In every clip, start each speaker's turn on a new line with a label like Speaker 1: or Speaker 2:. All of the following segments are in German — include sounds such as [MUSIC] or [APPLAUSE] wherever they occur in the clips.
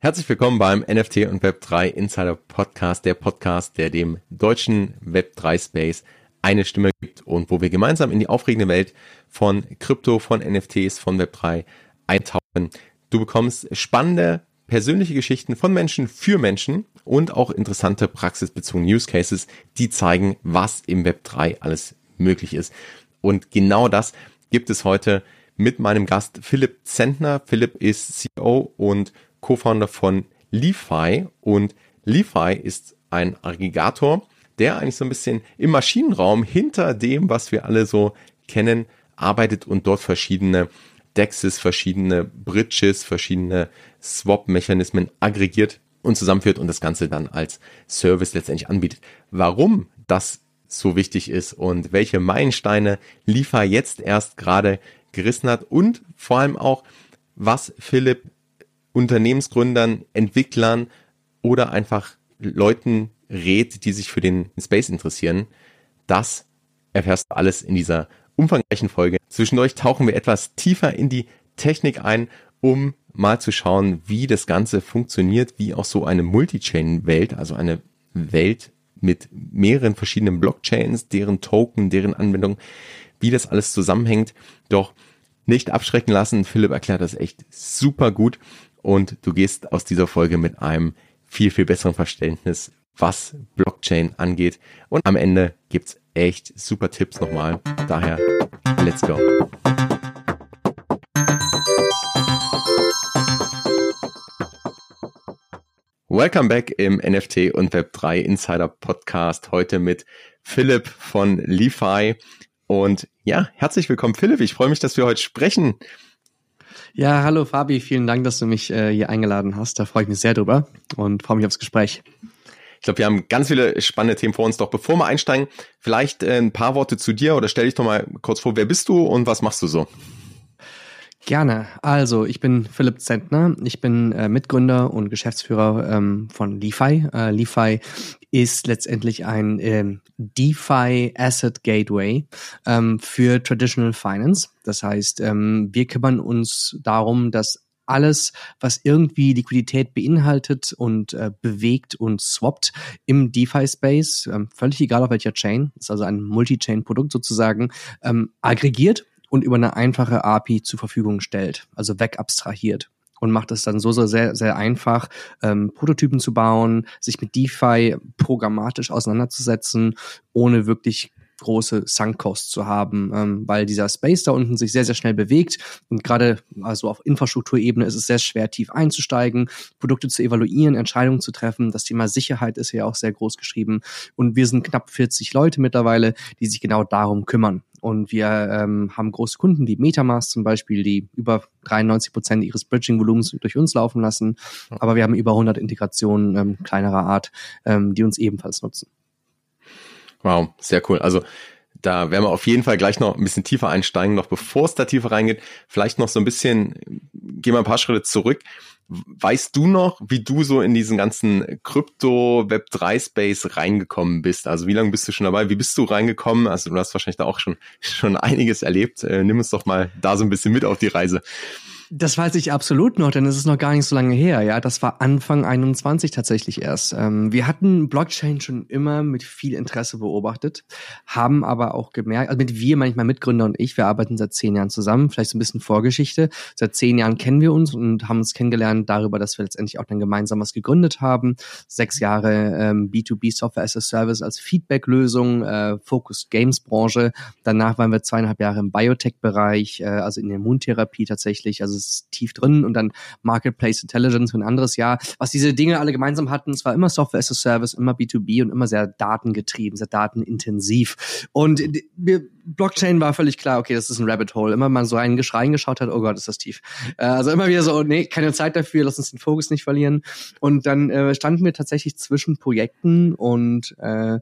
Speaker 1: Herzlich willkommen beim NFT und Web3 Insider Podcast, der Podcast, der dem deutschen Web3 Space eine Stimme gibt und wo wir gemeinsam in die aufregende Welt von Krypto, von NFTs, von Web3 eintauchen. Du bekommst spannende persönliche Geschichten von Menschen für Menschen und auch interessante praxisbezogene Use Cases, die zeigen, was im Web3 alles möglich ist. Und genau das gibt es heute mit meinem Gast Philipp Zentner. Philipp ist CEO und Co-Founder von Lefi und Lefi ist ein Aggregator, der eigentlich so ein bisschen im Maschinenraum hinter dem, was wir alle so kennen, arbeitet und dort verschiedene Dexes, verschiedene Bridges, verschiedene Swap-Mechanismen aggregiert und zusammenführt und das Ganze dann als Service letztendlich anbietet. Warum das so wichtig ist und welche Meilensteine Liefer jetzt erst gerade gerissen hat und vor allem auch, was Philipp Unternehmensgründern, Entwicklern oder einfach Leuten rät, die sich für den Space interessieren. Das erfährst du alles in dieser umfangreichen Folge. Zwischendurch tauchen wir etwas tiefer in die Technik ein, um mal zu schauen, wie das Ganze funktioniert, wie auch so eine Multi-Chain-Welt, also eine Welt mit mehreren verschiedenen Blockchains, deren Token, deren Anwendung, wie das alles zusammenhängt. Doch nicht abschrecken lassen. Philipp erklärt das echt super gut und du gehst aus dieser Folge mit einem viel, viel besseren Verständnis, was Blockchain angeht. Und am Ende gibt's echt super Tipps nochmal. Daher, let's go. Welcome back im NFT und Web3 Insider Podcast. Heute mit Philipp von Lefi. Und ja, herzlich willkommen, Philipp. Ich freue mich, dass wir heute sprechen.
Speaker 2: Ja, hallo Fabi, vielen Dank, dass du mich äh, hier eingeladen hast. Da freue ich mich sehr drüber und freue mich aufs Gespräch.
Speaker 1: Ich glaube, wir haben ganz viele spannende Themen vor uns. Doch bevor wir einsteigen, vielleicht äh, ein paar Worte zu dir oder stell dich doch mal kurz vor, wer bist du und was machst du so?
Speaker 2: Gerne. Also, ich bin Philipp Zentner. Ich bin äh, Mitgründer und Geschäftsführer ähm, von Lefi. Äh, Lefi ist letztendlich ein ähm, DeFi Asset Gateway ähm, für Traditional Finance. Das heißt, ähm, wir kümmern uns darum, dass alles, was irgendwie Liquidität beinhaltet und äh, bewegt und swappt im DeFi-Space, ähm, völlig egal auf welcher Chain, ist also ein Multi-Chain-Produkt sozusagen, ähm, aggregiert und über eine einfache API zur Verfügung stellt, also wegabstrahiert und macht es dann so, so sehr, sehr einfach, ähm, Prototypen zu bauen, sich mit DeFi programmatisch auseinanderzusetzen, ohne wirklich große Sunk-Costs zu haben, ähm, weil dieser Space da unten sich sehr, sehr schnell bewegt und gerade also auf Infrastrukturebene ist es sehr schwer, tief einzusteigen, Produkte zu evaluieren, Entscheidungen zu treffen. Das Thema Sicherheit ist ja auch sehr groß geschrieben und wir sind knapp 40 Leute mittlerweile, die sich genau darum kümmern. Und wir ähm, haben große Kunden wie Metamask zum Beispiel, die über 93 Prozent ihres Bridging-Volumens durch uns laufen lassen. Aber wir haben über 100 Integrationen ähm, kleinerer Art, ähm, die uns ebenfalls nutzen.
Speaker 1: Wow, sehr cool. Also da werden wir auf jeden Fall gleich noch ein bisschen tiefer einsteigen. Noch bevor es da tiefer reingeht, vielleicht noch so ein bisschen, gehen wir ein paar Schritte zurück. Weißt du noch, wie du so in diesen ganzen Krypto-Web3-Space reingekommen bist? Also wie lange bist du schon dabei? Wie bist du reingekommen? Also du hast wahrscheinlich da auch schon, schon einiges erlebt. Äh, nimm uns doch mal da so ein bisschen mit auf die Reise.
Speaker 2: Das weiß ich absolut noch, denn es ist noch gar nicht so lange her. Ja, das war Anfang 21 tatsächlich erst. Ähm, wir hatten Blockchain schon immer mit viel Interesse beobachtet, haben aber auch gemerkt, also mit wir manchmal Mitgründer und ich, wir arbeiten seit zehn Jahren zusammen. Vielleicht so ein bisschen Vorgeschichte. Seit zehn Jahren kennen wir uns und haben uns kennengelernt darüber, dass wir letztendlich auch dann gemeinsam was gegründet haben. Sechs Jahre ähm, B2B Software as a Service als Feedback-Lösung, äh, Focus Games Branche. Danach waren wir zweieinhalb Jahre im Biotech-Bereich, äh, also in der Immuntherapie tatsächlich. Also ist tief drin und dann Marketplace Intelligence für ein anderes Jahr. Was diese Dinge alle gemeinsam hatten, es war immer Software as a Service, immer B2B und immer sehr datengetrieben, sehr datenintensiv. Und Blockchain war völlig klar, okay, das ist ein Rabbit Hole. Immer mal so einen reingeschaut hat, oh Gott, ist das tief. Äh, also immer wieder so, nee, keine Zeit dafür, lass uns den Fokus nicht verlieren. Und dann äh, standen wir tatsächlich zwischen Projekten und äh,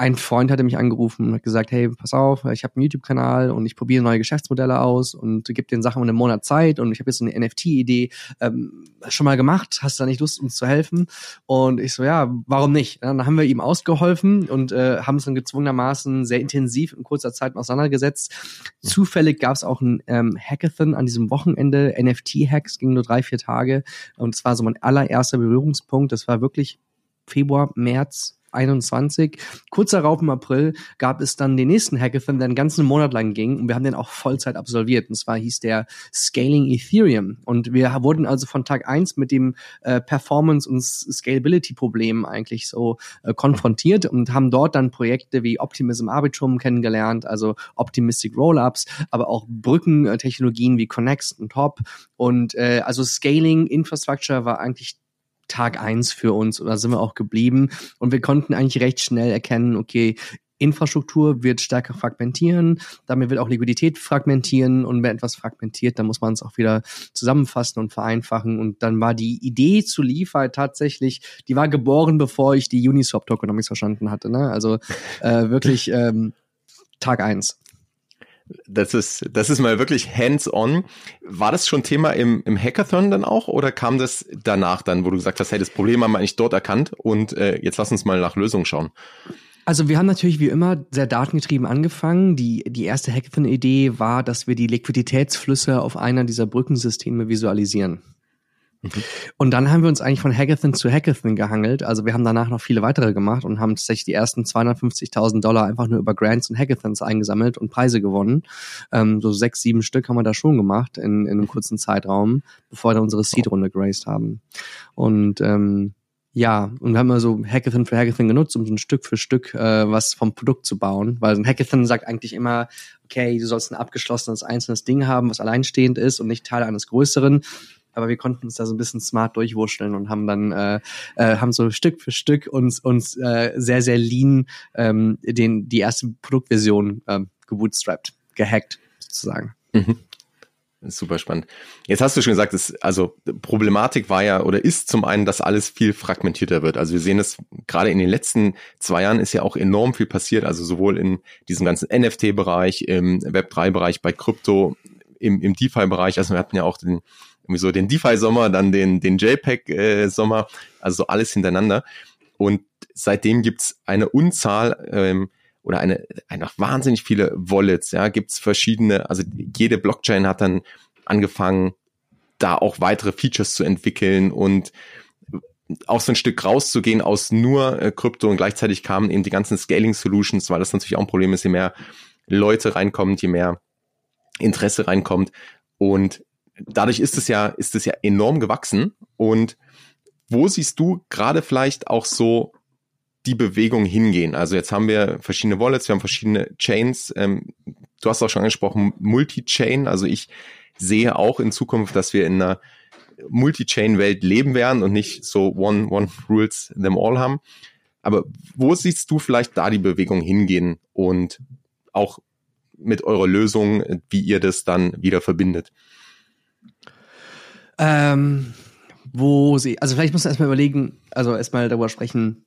Speaker 2: ein Freund hatte mich angerufen und hat gesagt, hey, pass auf, ich habe einen YouTube-Kanal und ich probiere neue Geschäftsmodelle aus und gebe den Sachen einen Monat Zeit und ich habe jetzt eine NFT-Idee ähm, schon mal gemacht, hast du da nicht Lust, uns zu helfen? Und ich so, ja, warum nicht? dann haben wir ihm ausgeholfen und äh, haben es dann gezwungenermaßen sehr intensiv in kurzer Zeit auseinandergesetzt. Zufällig gab es auch ein ähm, Hackathon an diesem Wochenende, NFT-Hacks, ging nur drei, vier Tage und es war so mein allererster Berührungspunkt. Das war wirklich Februar, März 21. Kurz darauf im April gab es dann den nächsten Hackathon, der einen ganzen Monat lang ging und wir haben den auch Vollzeit absolviert. Und zwar hieß der Scaling Ethereum. Und wir wurden also von Tag eins mit dem äh, Performance- und Scalability-Problem eigentlich so äh, konfrontiert und haben dort dann Projekte wie Optimism Arbitrum kennengelernt, also Optimistic Rollups, aber auch Brückentechnologien wie Connext und Hop. Und äh, also Scaling Infrastructure war eigentlich Tag eins für uns oder sind wir auch geblieben. Und wir konnten eigentlich recht schnell erkennen, okay, Infrastruktur wird stärker fragmentieren, damit wird auch Liquidität fragmentieren und wenn etwas fragmentiert, dann muss man es auch wieder zusammenfassen und vereinfachen und dann war die Idee zu Liefer tatsächlich, die war geboren, bevor ich die Uniswap Tokenomics verstanden hatte, ne? Also äh, wirklich ähm, Tag eins.
Speaker 1: Das ist, das ist mal wirklich hands-on. War das schon Thema im, im Hackathon dann auch oder kam das danach dann, wo du gesagt hast, hey, das Problem haben wir eigentlich dort erkannt und äh, jetzt lass uns mal nach Lösungen schauen?
Speaker 2: Also wir haben natürlich wie immer sehr datengetrieben angefangen. Die, die erste Hackathon-Idee war, dass wir die Liquiditätsflüsse auf einer dieser Brückensysteme visualisieren. Mhm. Und dann haben wir uns eigentlich von Hackathon zu Hackathon gehangelt. Also wir haben danach noch viele weitere gemacht und haben tatsächlich die ersten 250.000 Dollar einfach nur über Grants und Hackathons eingesammelt und Preise gewonnen. Ähm, so sechs, sieben Stück haben wir da schon gemacht in, in einem kurzen Zeitraum, bevor wir dann unsere Seed-Runde geraced haben. Und ähm, ja, und wir haben also Hackathon für Hackathon genutzt, um so ein Stück für Stück äh, was vom Produkt zu bauen. Weil so ein Hackathon sagt eigentlich immer, okay, du sollst ein abgeschlossenes einzelnes Ding haben, was alleinstehend ist und nicht Teil eines größeren aber wir konnten uns da so ein bisschen smart durchwurschteln und haben dann äh, äh, haben so Stück für Stück uns uns äh, sehr sehr lean ähm, den die erste Produktversion äh, gebootstrapped, gehackt sozusagen. Mhm.
Speaker 1: Super spannend. Jetzt hast du schon gesagt, dass, also Problematik war ja oder ist zum einen, dass alles viel fragmentierter wird. Also wir sehen es gerade in den letzten zwei Jahren ist ja auch enorm viel passiert. Also sowohl in diesem ganzen NFT-Bereich, im Web3-Bereich, bei Krypto, im, im DeFi-Bereich. Also wir hatten ja auch den irgendwie so den DeFi-Sommer, dann den, den JPEG-Sommer, also so alles hintereinander. Und seitdem gibt's eine Unzahl ähm, oder eine einfach wahnsinnig viele Wallets, ja, gibt's verschiedene, also jede Blockchain hat dann angefangen, da auch weitere Features zu entwickeln und auch so ein Stück rauszugehen aus nur äh, Krypto und gleichzeitig kamen eben die ganzen Scaling Solutions, weil das natürlich auch ein Problem ist, je mehr Leute reinkommen, je mehr Interesse reinkommt und dadurch ist es ja, ist es ja enorm gewachsen. Und wo siehst du gerade vielleicht auch so die Bewegung hingehen? Also jetzt haben wir verschiedene Wallets, wir haben verschiedene Chains. Ähm, du hast auch schon angesprochen, Multi-Chain. Also ich sehe auch in Zukunft, dass wir in einer Multi-Chain-Welt leben werden und nicht so one, one rules them all haben. Aber wo siehst du vielleicht da die Bewegung hingehen und auch mit eurer Lösung, wie ihr das dann wieder verbindet?
Speaker 2: Ähm, wo sie, also vielleicht muss man erstmal überlegen, also erstmal darüber sprechen,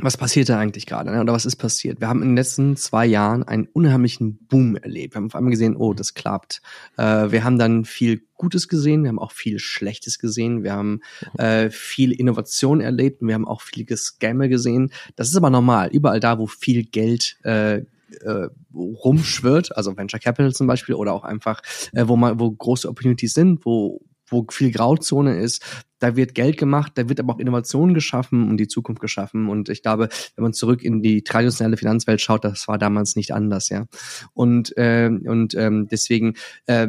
Speaker 2: was passiert da eigentlich gerade, ne? oder was ist passiert? Wir haben in den letzten zwei Jahren einen unheimlichen Boom erlebt. Wir haben auf einmal gesehen, oh, das klappt. Äh, wir haben dann viel Gutes gesehen, wir haben auch viel Schlechtes gesehen, wir haben äh, viel Innovation erlebt und wir haben auch viel Gescamme gesehen. Das ist aber normal. Überall da, wo viel Geld äh, äh, rumschwirrt, also Venture Capital zum Beispiel oder auch einfach, äh, wo man, wo große Opportunities sind, wo wo viel Grauzone ist, da wird Geld gemacht, da wird aber auch Innovation geschaffen und die Zukunft geschaffen. Und ich glaube, wenn man zurück in die traditionelle Finanzwelt schaut, das war damals nicht anders, ja. Und, äh, und ähm, deswegen, äh,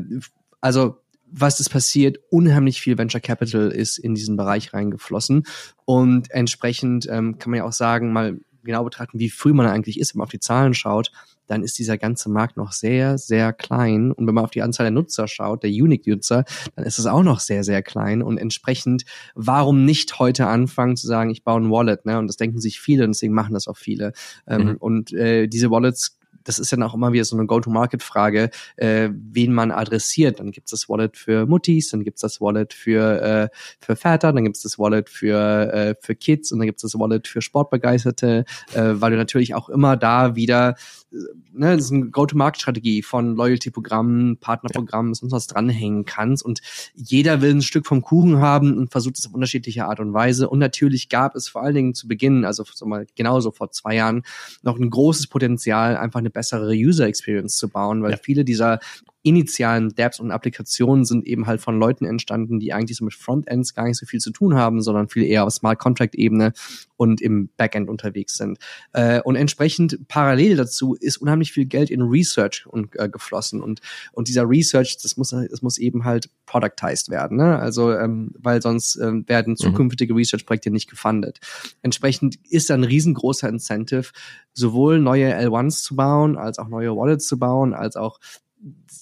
Speaker 2: also was ist passiert? Unheimlich viel Venture Capital ist in diesen Bereich reingeflossen. Und entsprechend ähm, kann man ja auch sagen, mal genau betrachten, wie früh man eigentlich ist, wenn man auf die Zahlen schaut, dann ist dieser ganze Markt noch sehr, sehr klein. Und wenn man auf die Anzahl der Nutzer schaut, der Unique-Nutzer, dann ist es auch noch sehr, sehr klein. Und entsprechend, warum nicht heute anfangen zu sagen, ich baue ein Wallet? Ne? Und das denken sich viele und deswegen machen das auch viele. Ähm, mhm. Und äh, diese Wallets das ist dann auch immer wieder so eine Go-to-Market-Frage, äh, wen man adressiert. Dann gibt's das Wallet für Muttis, dann gibt's das Wallet für, äh, für Väter, dann gibt's das Wallet für, äh, für Kids und dann gibt's das Wallet für Sportbegeisterte, äh, weil du natürlich auch immer da wieder ne, das ist eine Go-to-Market-Strategie von Loyalty-Programmen, Partnerprogrammen, sonst was dranhängen kannst. Und jeder will ein Stück vom Kuchen haben und versucht es auf unterschiedliche Art und Weise. Und natürlich gab es vor allen Dingen zu Beginn, also so mal genauso vor zwei Jahren, noch ein großes Potenzial, einfach eine bessere User Experience zu bauen, weil ja. viele dieser initialen Dapps und Applikationen sind eben halt von Leuten entstanden, die eigentlich so mit Frontends gar nicht so viel zu tun haben, sondern viel eher auf Smart Contract Ebene und im Backend unterwegs sind. Äh, und entsprechend parallel dazu ist unheimlich viel Geld in Research und, äh, geflossen und und dieser Research, das muss das muss eben halt productized werden, ne? Also ähm, weil sonst ähm, werden mhm. zukünftige mhm. Research-Projekte nicht gefundet. Entsprechend ist da ein riesengroßer Incentive, sowohl neue L1s zu bauen, als auch neue Wallets zu bauen, als auch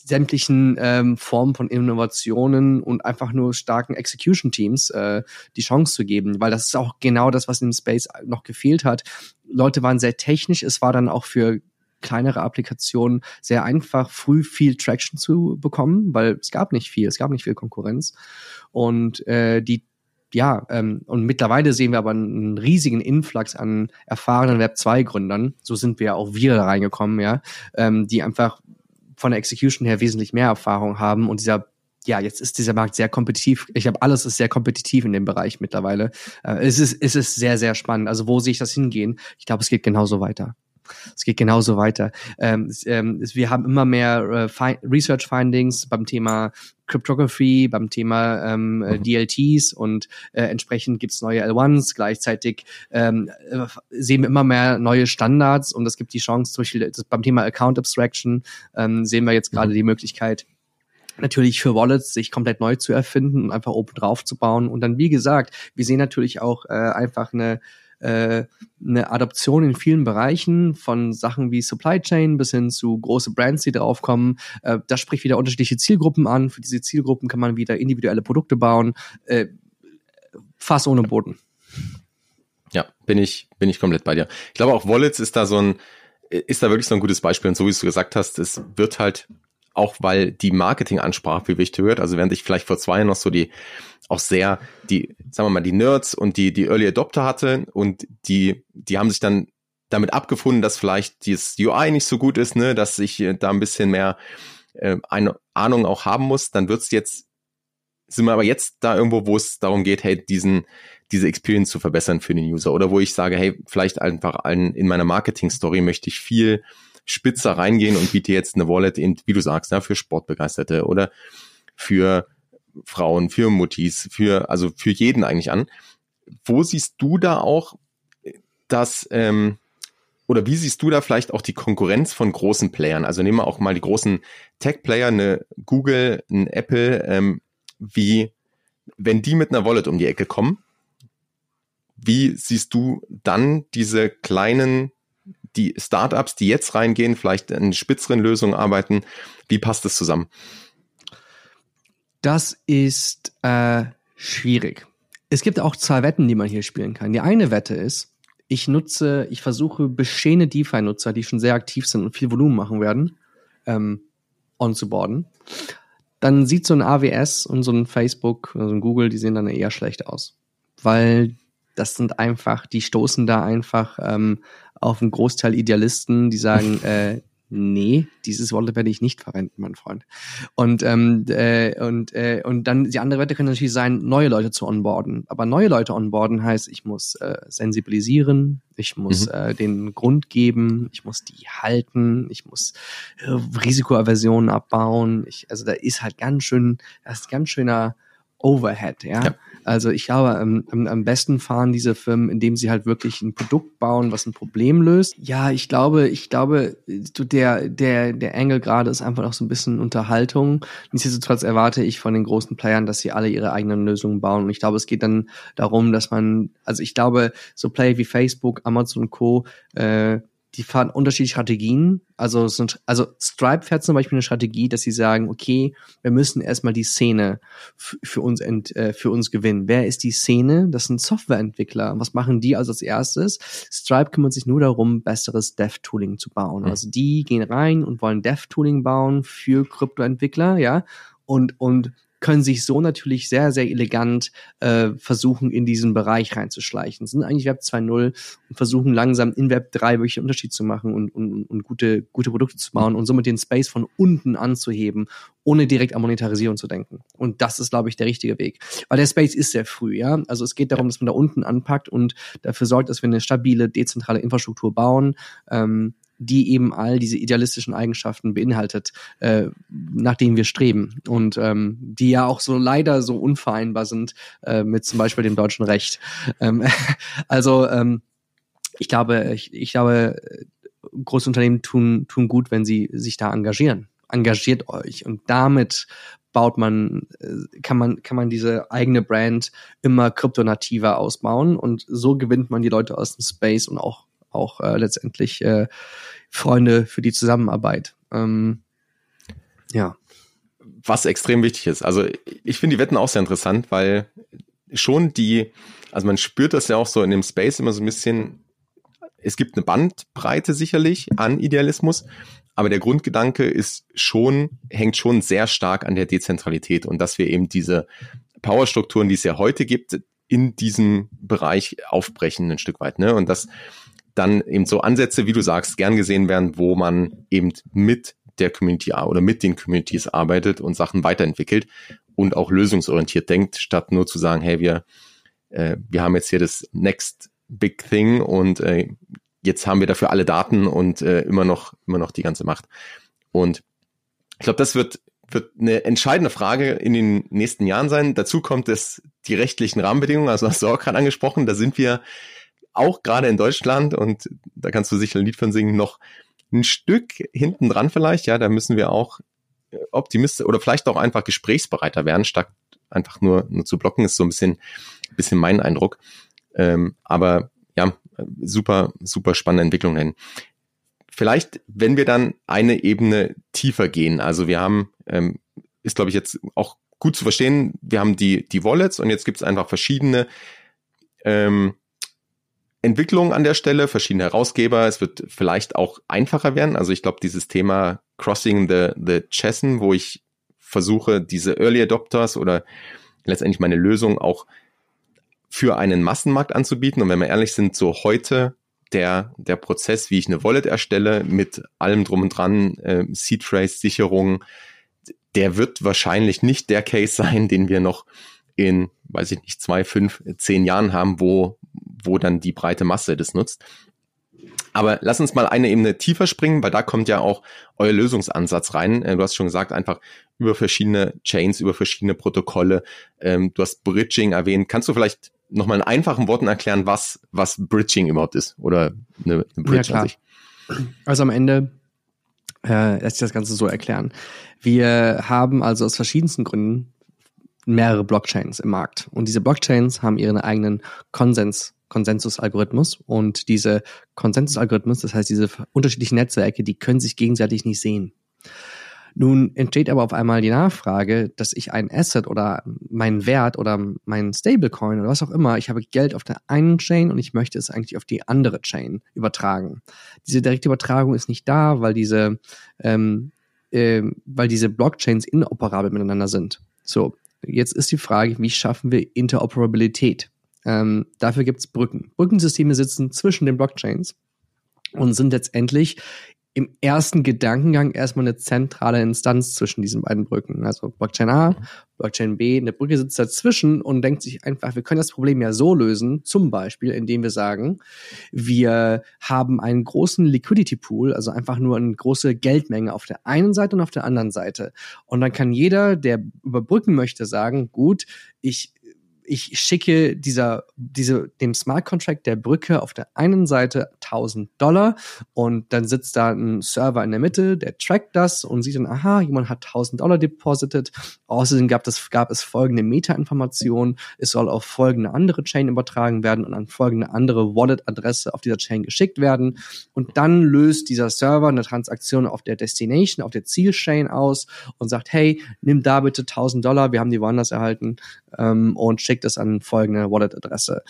Speaker 2: sämtlichen ähm, Formen von Innovationen und einfach nur starken Execution-Teams äh, die Chance zu geben, weil das ist auch genau das, was im Space noch gefehlt hat. Leute waren sehr technisch, es war dann auch für kleinere Applikationen sehr einfach, früh viel Traction zu bekommen, weil es gab nicht viel, es gab nicht viel Konkurrenz. Und äh, die ja, ähm, und mittlerweile sehen wir aber einen riesigen Influx an erfahrenen Web 2 Gründern. So sind wir ja auch wir reingekommen, ja, ähm, die einfach von der Execution her wesentlich mehr Erfahrung haben und dieser ja, jetzt ist dieser Markt sehr kompetitiv. Ich habe alles ist sehr kompetitiv in dem Bereich mittlerweile. Äh, es ist es ist sehr sehr spannend. Also wo sehe ich das hingehen? Ich glaube, es geht genauso weiter. Es geht genauso weiter. Ähm, ähm, wir haben immer mehr äh, Research Findings beim Thema Cryptography, beim Thema ähm, äh, mhm. DLTs und äh, entsprechend gibt's neue L1s. Gleichzeitig ähm, äh, sehen wir immer mehr neue Standards und es gibt die Chance, zum Beispiel beim Thema Account Abstraction ähm, sehen wir jetzt gerade mhm. die Möglichkeit, natürlich für Wallets sich komplett neu zu erfinden und einfach oben drauf zu bauen. Und dann, wie gesagt, wir sehen natürlich auch äh, einfach eine äh, eine Adoption in vielen Bereichen von Sachen wie Supply Chain bis hin zu große Brands, die draufkommen. Äh, das spricht wieder unterschiedliche Zielgruppen an. Für diese Zielgruppen kann man wieder individuelle Produkte bauen. Äh, fast ohne Boden.
Speaker 1: Ja, bin ich, bin ich komplett bei dir. Ich glaube auch Wallets ist da so ein, ist da wirklich so ein gutes Beispiel. Und so wie du gesagt hast, es wird halt auch weil die Marketingansprache viel wichtiger wird. Also während ich vielleicht vor zwei Jahren noch so die auch sehr die, sagen wir mal, die Nerds und die, die Early Adopter hatte und die, die haben sich dann damit abgefunden, dass vielleicht dieses UI nicht so gut ist, ne, dass ich äh, da ein bisschen mehr äh, eine Ahnung auch haben muss, dann wird's jetzt, sind wir aber jetzt da irgendwo, wo es darum geht, hey, diesen, diese Experience zu verbessern für den User oder wo ich sage, hey, vielleicht einfach in meiner Marketing-Story möchte ich viel spitzer reingehen und biete jetzt eine Wallet, in, wie du sagst, ja, für Sportbegeisterte oder für Frauen, für Muttis, für, also für jeden eigentlich an. Wo siehst du da auch dass, ähm, oder wie siehst du da vielleicht auch die Konkurrenz von großen Playern? Also nehmen wir auch mal die großen Tech-Player, eine Google, ein Apple, ähm, wie, wenn die mit einer Wallet um die Ecke kommen, wie siehst du dann diese kleinen, die Startups, die jetzt reingehen, vielleicht an spitzeren Lösungen arbeiten, wie passt das zusammen?
Speaker 2: Das ist äh, schwierig. Es gibt auch zwei Wetten, die man hier spielen kann. Die eine Wette ist, ich nutze, ich versuche bestehende DeFi-Nutzer, die schon sehr aktiv sind und viel Volumen machen werden, ähm, onzuboarden. Dann sieht so ein AWS und so ein Facebook, also ein Google, die sehen dann eher schlecht aus. Weil das sind einfach, die stoßen da einfach ähm, auf einen Großteil Idealisten, die sagen, [LAUGHS] äh, nee, dieses Wallet werde ich nicht verwenden, mein Freund. Und, ähm, äh, und, äh, und dann die andere Wette könnte natürlich sein, neue Leute zu onboarden. Aber neue Leute onboarden heißt, ich muss äh, sensibilisieren, ich muss mhm. äh, den Grund geben, ich muss die halten, ich muss äh, Risikoaversionen abbauen. Ich, also da ist halt ganz schön, das ist ganz schöner Overhead, ja. ja. Also ich glaube, am, am besten fahren diese Firmen, indem sie halt wirklich ein Produkt bauen, was ein Problem löst. Ja, ich glaube, ich glaube, der, der, der Angle gerade ist einfach noch so ein bisschen Unterhaltung. Nichtsdestotrotz erwarte ich von den großen Playern, dass sie alle ihre eigenen Lösungen bauen. Und ich glaube, es geht dann darum, dass man, also ich glaube, so Player wie Facebook, Amazon Co., äh, die fahren unterschiedliche Strategien. Also, also Stripe fährt zum Beispiel eine Strategie, dass sie sagen, okay, wir müssen erstmal die Szene für uns ent, äh, für uns gewinnen. Wer ist die Szene? Das sind Softwareentwickler. Was machen die also als erstes? Stripe kümmert sich nur darum, besseres Dev-Tooling zu bauen. Mhm. Also die gehen rein und wollen Dev-Tooling bauen für Kryptoentwickler, ja, und und können sich so natürlich sehr, sehr elegant äh, versuchen, in diesen Bereich reinzuschleichen. Sind eigentlich Web 2.0 und versuchen langsam in Web 3 wirklich einen Unterschied zu machen und, und, und gute, gute Produkte zu bauen und somit den Space von unten anzuheben, ohne direkt an Monetarisierung zu denken. Und das ist, glaube ich, der richtige Weg. Weil der Space ist sehr früh, ja. Also es geht darum, dass man da unten anpackt und dafür sorgt, dass wir eine stabile, dezentrale Infrastruktur bauen. Ähm, die eben all diese idealistischen Eigenschaften beinhaltet, äh, nach denen wir streben und ähm, die ja auch so leider so unvereinbar sind äh, mit zum Beispiel dem deutschen Recht. Ähm, [LAUGHS] also ähm, ich glaube, ich, ich glaube, große Unternehmen tun tun gut, wenn sie sich da engagieren. Engagiert euch und damit baut man, äh, kann man, kann man diese eigene Brand immer kryptonativer ausbauen und so gewinnt man die Leute aus dem Space und auch auch äh, letztendlich äh, Freunde für die Zusammenarbeit. Ähm, ja.
Speaker 1: Was extrem wichtig ist. Also ich finde die Wetten auch sehr interessant, weil schon die, also man spürt das ja auch so in dem Space immer so ein bisschen, es gibt eine Bandbreite sicherlich an Idealismus, aber der Grundgedanke ist schon, hängt schon sehr stark an der Dezentralität und dass wir eben diese Powerstrukturen, die es ja heute gibt, in diesem Bereich aufbrechen ein Stück weit. Ne? Und das dann eben so Ansätze, wie du sagst, gern gesehen werden, wo man eben mit der Community oder mit den Communities arbeitet und Sachen weiterentwickelt und auch lösungsorientiert denkt, statt nur zu sagen, hey, wir, äh, wir haben jetzt hier das Next Big Thing und äh, jetzt haben wir dafür alle Daten und äh, immer noch, immer noch die ganze Macht. Und ich glaube, das wird, wird eine entscheidende Frage in den nächsten Jahren sein. Dazu kommt es die rechtlichen Rahmenbedingungen, also hast du auch gerade angesprochen, da sind wir auch gerade in Deutschland, und da kannst du sicher ein Lied von singen, noch ein Stück hinten dran vielleicht, ja, da müssen wir auch äh, optimistisch oder vielleicht auch einfach gesprächsbereiter werden, statt einfach nur, nur zu blocken, ist so ein bisschen, bisschen mein Eindruck. Ähm, aber ja, super, super spannende Entwicklung denn Vielleicht, wenn wir dann eine Ebene tiefer gehen, also wir haben, ähm, ist glaube ich jetzt auch gut zu verstehen, wir haben die, die Wallets und jetzt gibt es einfach verschiedene ähm, Entwicklung an der Stelle, verschiedene Herausgeber. Es wird vielleicht auch einfacher werden. Also ich glaube, dieses Thema Crossing the, the Chasm, wo ich versuche, diese Early Adopters oder letztendlich meine Lösung auch für einen Massenmarkt anzubieten. Und wenn wir ehrlich sind, so heute der, der Prozess, wie ich eine Wallet erstelle, mit allem drum und dran, äh, Seed Phrase, Sicherung, der wird wahrscheinlich nicht der Case sein, den wir noch in, weiß ich nicht, zwei, fünf, zehn Jahren haben, wo, wo dann die breite Masse das nutzt. Aber lass uns mal eine Ebene tiefer springen, weil da kommt ja auch euer Lösungsansatz rein. Äh, du hast schon gesagt, einfach über verschiedene Chains, über verschiedene Protokolle. Ähm, du hast Bridging erwähnt. Kannst du vielleicht nochmal in einfachen Worten erklären, was, was Bridging überhaupt ist? Oder eine, eine Bridge
Speaker 2: ja, klar. an sich? Also am Ende äh, lässt sich das Ganze so erklären. Wir haben also aus verschiedensten Gründen mehrere Blockchains im Markt. Und diese Blockchains haben ihren eigenen Konsens, Konsensusalgorithmus. Und diese Konsensusalgorithmus, das heißt diese unterschiedlichen Netzwerke, die können sich gegenseitig nicht sehen. Nun entsteht aber auf einmal die Nachfrage, dass ich ein Asset oder meinen Wert oder meinen Stablecoin oder was auch immer, ich habe Geld auf der einen Chain und ich möchte es eigentlich auf die andere Chain übertragen. Diese direkte Übertragung ist nicht da, weil diese, ähm, äh, weil diese Blockchains inoperabel miteinander sind. So, Jetzt ist die Frage, wie schaffen wir Interoperabilität? Ähm, dafür gibt es Brücken. Brückensysteme sitzen zwischen den Blockchains und sind letztendlich im ersten Gedankengang erstmal eine zentrale Instanz zwischen diesen beiden Brücken. Also Blockchain A, Blockchain B, eine Brücke sitzt dazwischen und denkt sich einfach, wir können das Problem ja so lösen, zum Beispiel, indem wir sagen, wir haben einen großen Liquidity Pool, also einfach nur eine große Geldmenge auf der einen Seite und auf der anderen Seite. Und dann kann jeder, der überbrücken möchte, sagen, gut, ich ich schicke dieser, diese, dem Smart Contract der Brücke auf der einen Seite 1000 Dollar und dann sitzt da ein Server in der Mitte, der trackt das und sieht dann, aha, jemand hat 1000 Dollar deposited. Außerdem gab, das, gab es folgende Meta-Informationen. Es soll auf folgende andere Chain übertragen werden und an folgende andere Wallet-Adresse auf dieser Chain geschickt werden. Und dann löst dieser Server eine Transaktion auf der Destination, auf der Zielchain aus und sagt, hey, nimm da bitte 1000 Dollar, wir haben die woanders erhalten ähm, und schickt es an folgende Wallet-Adresse.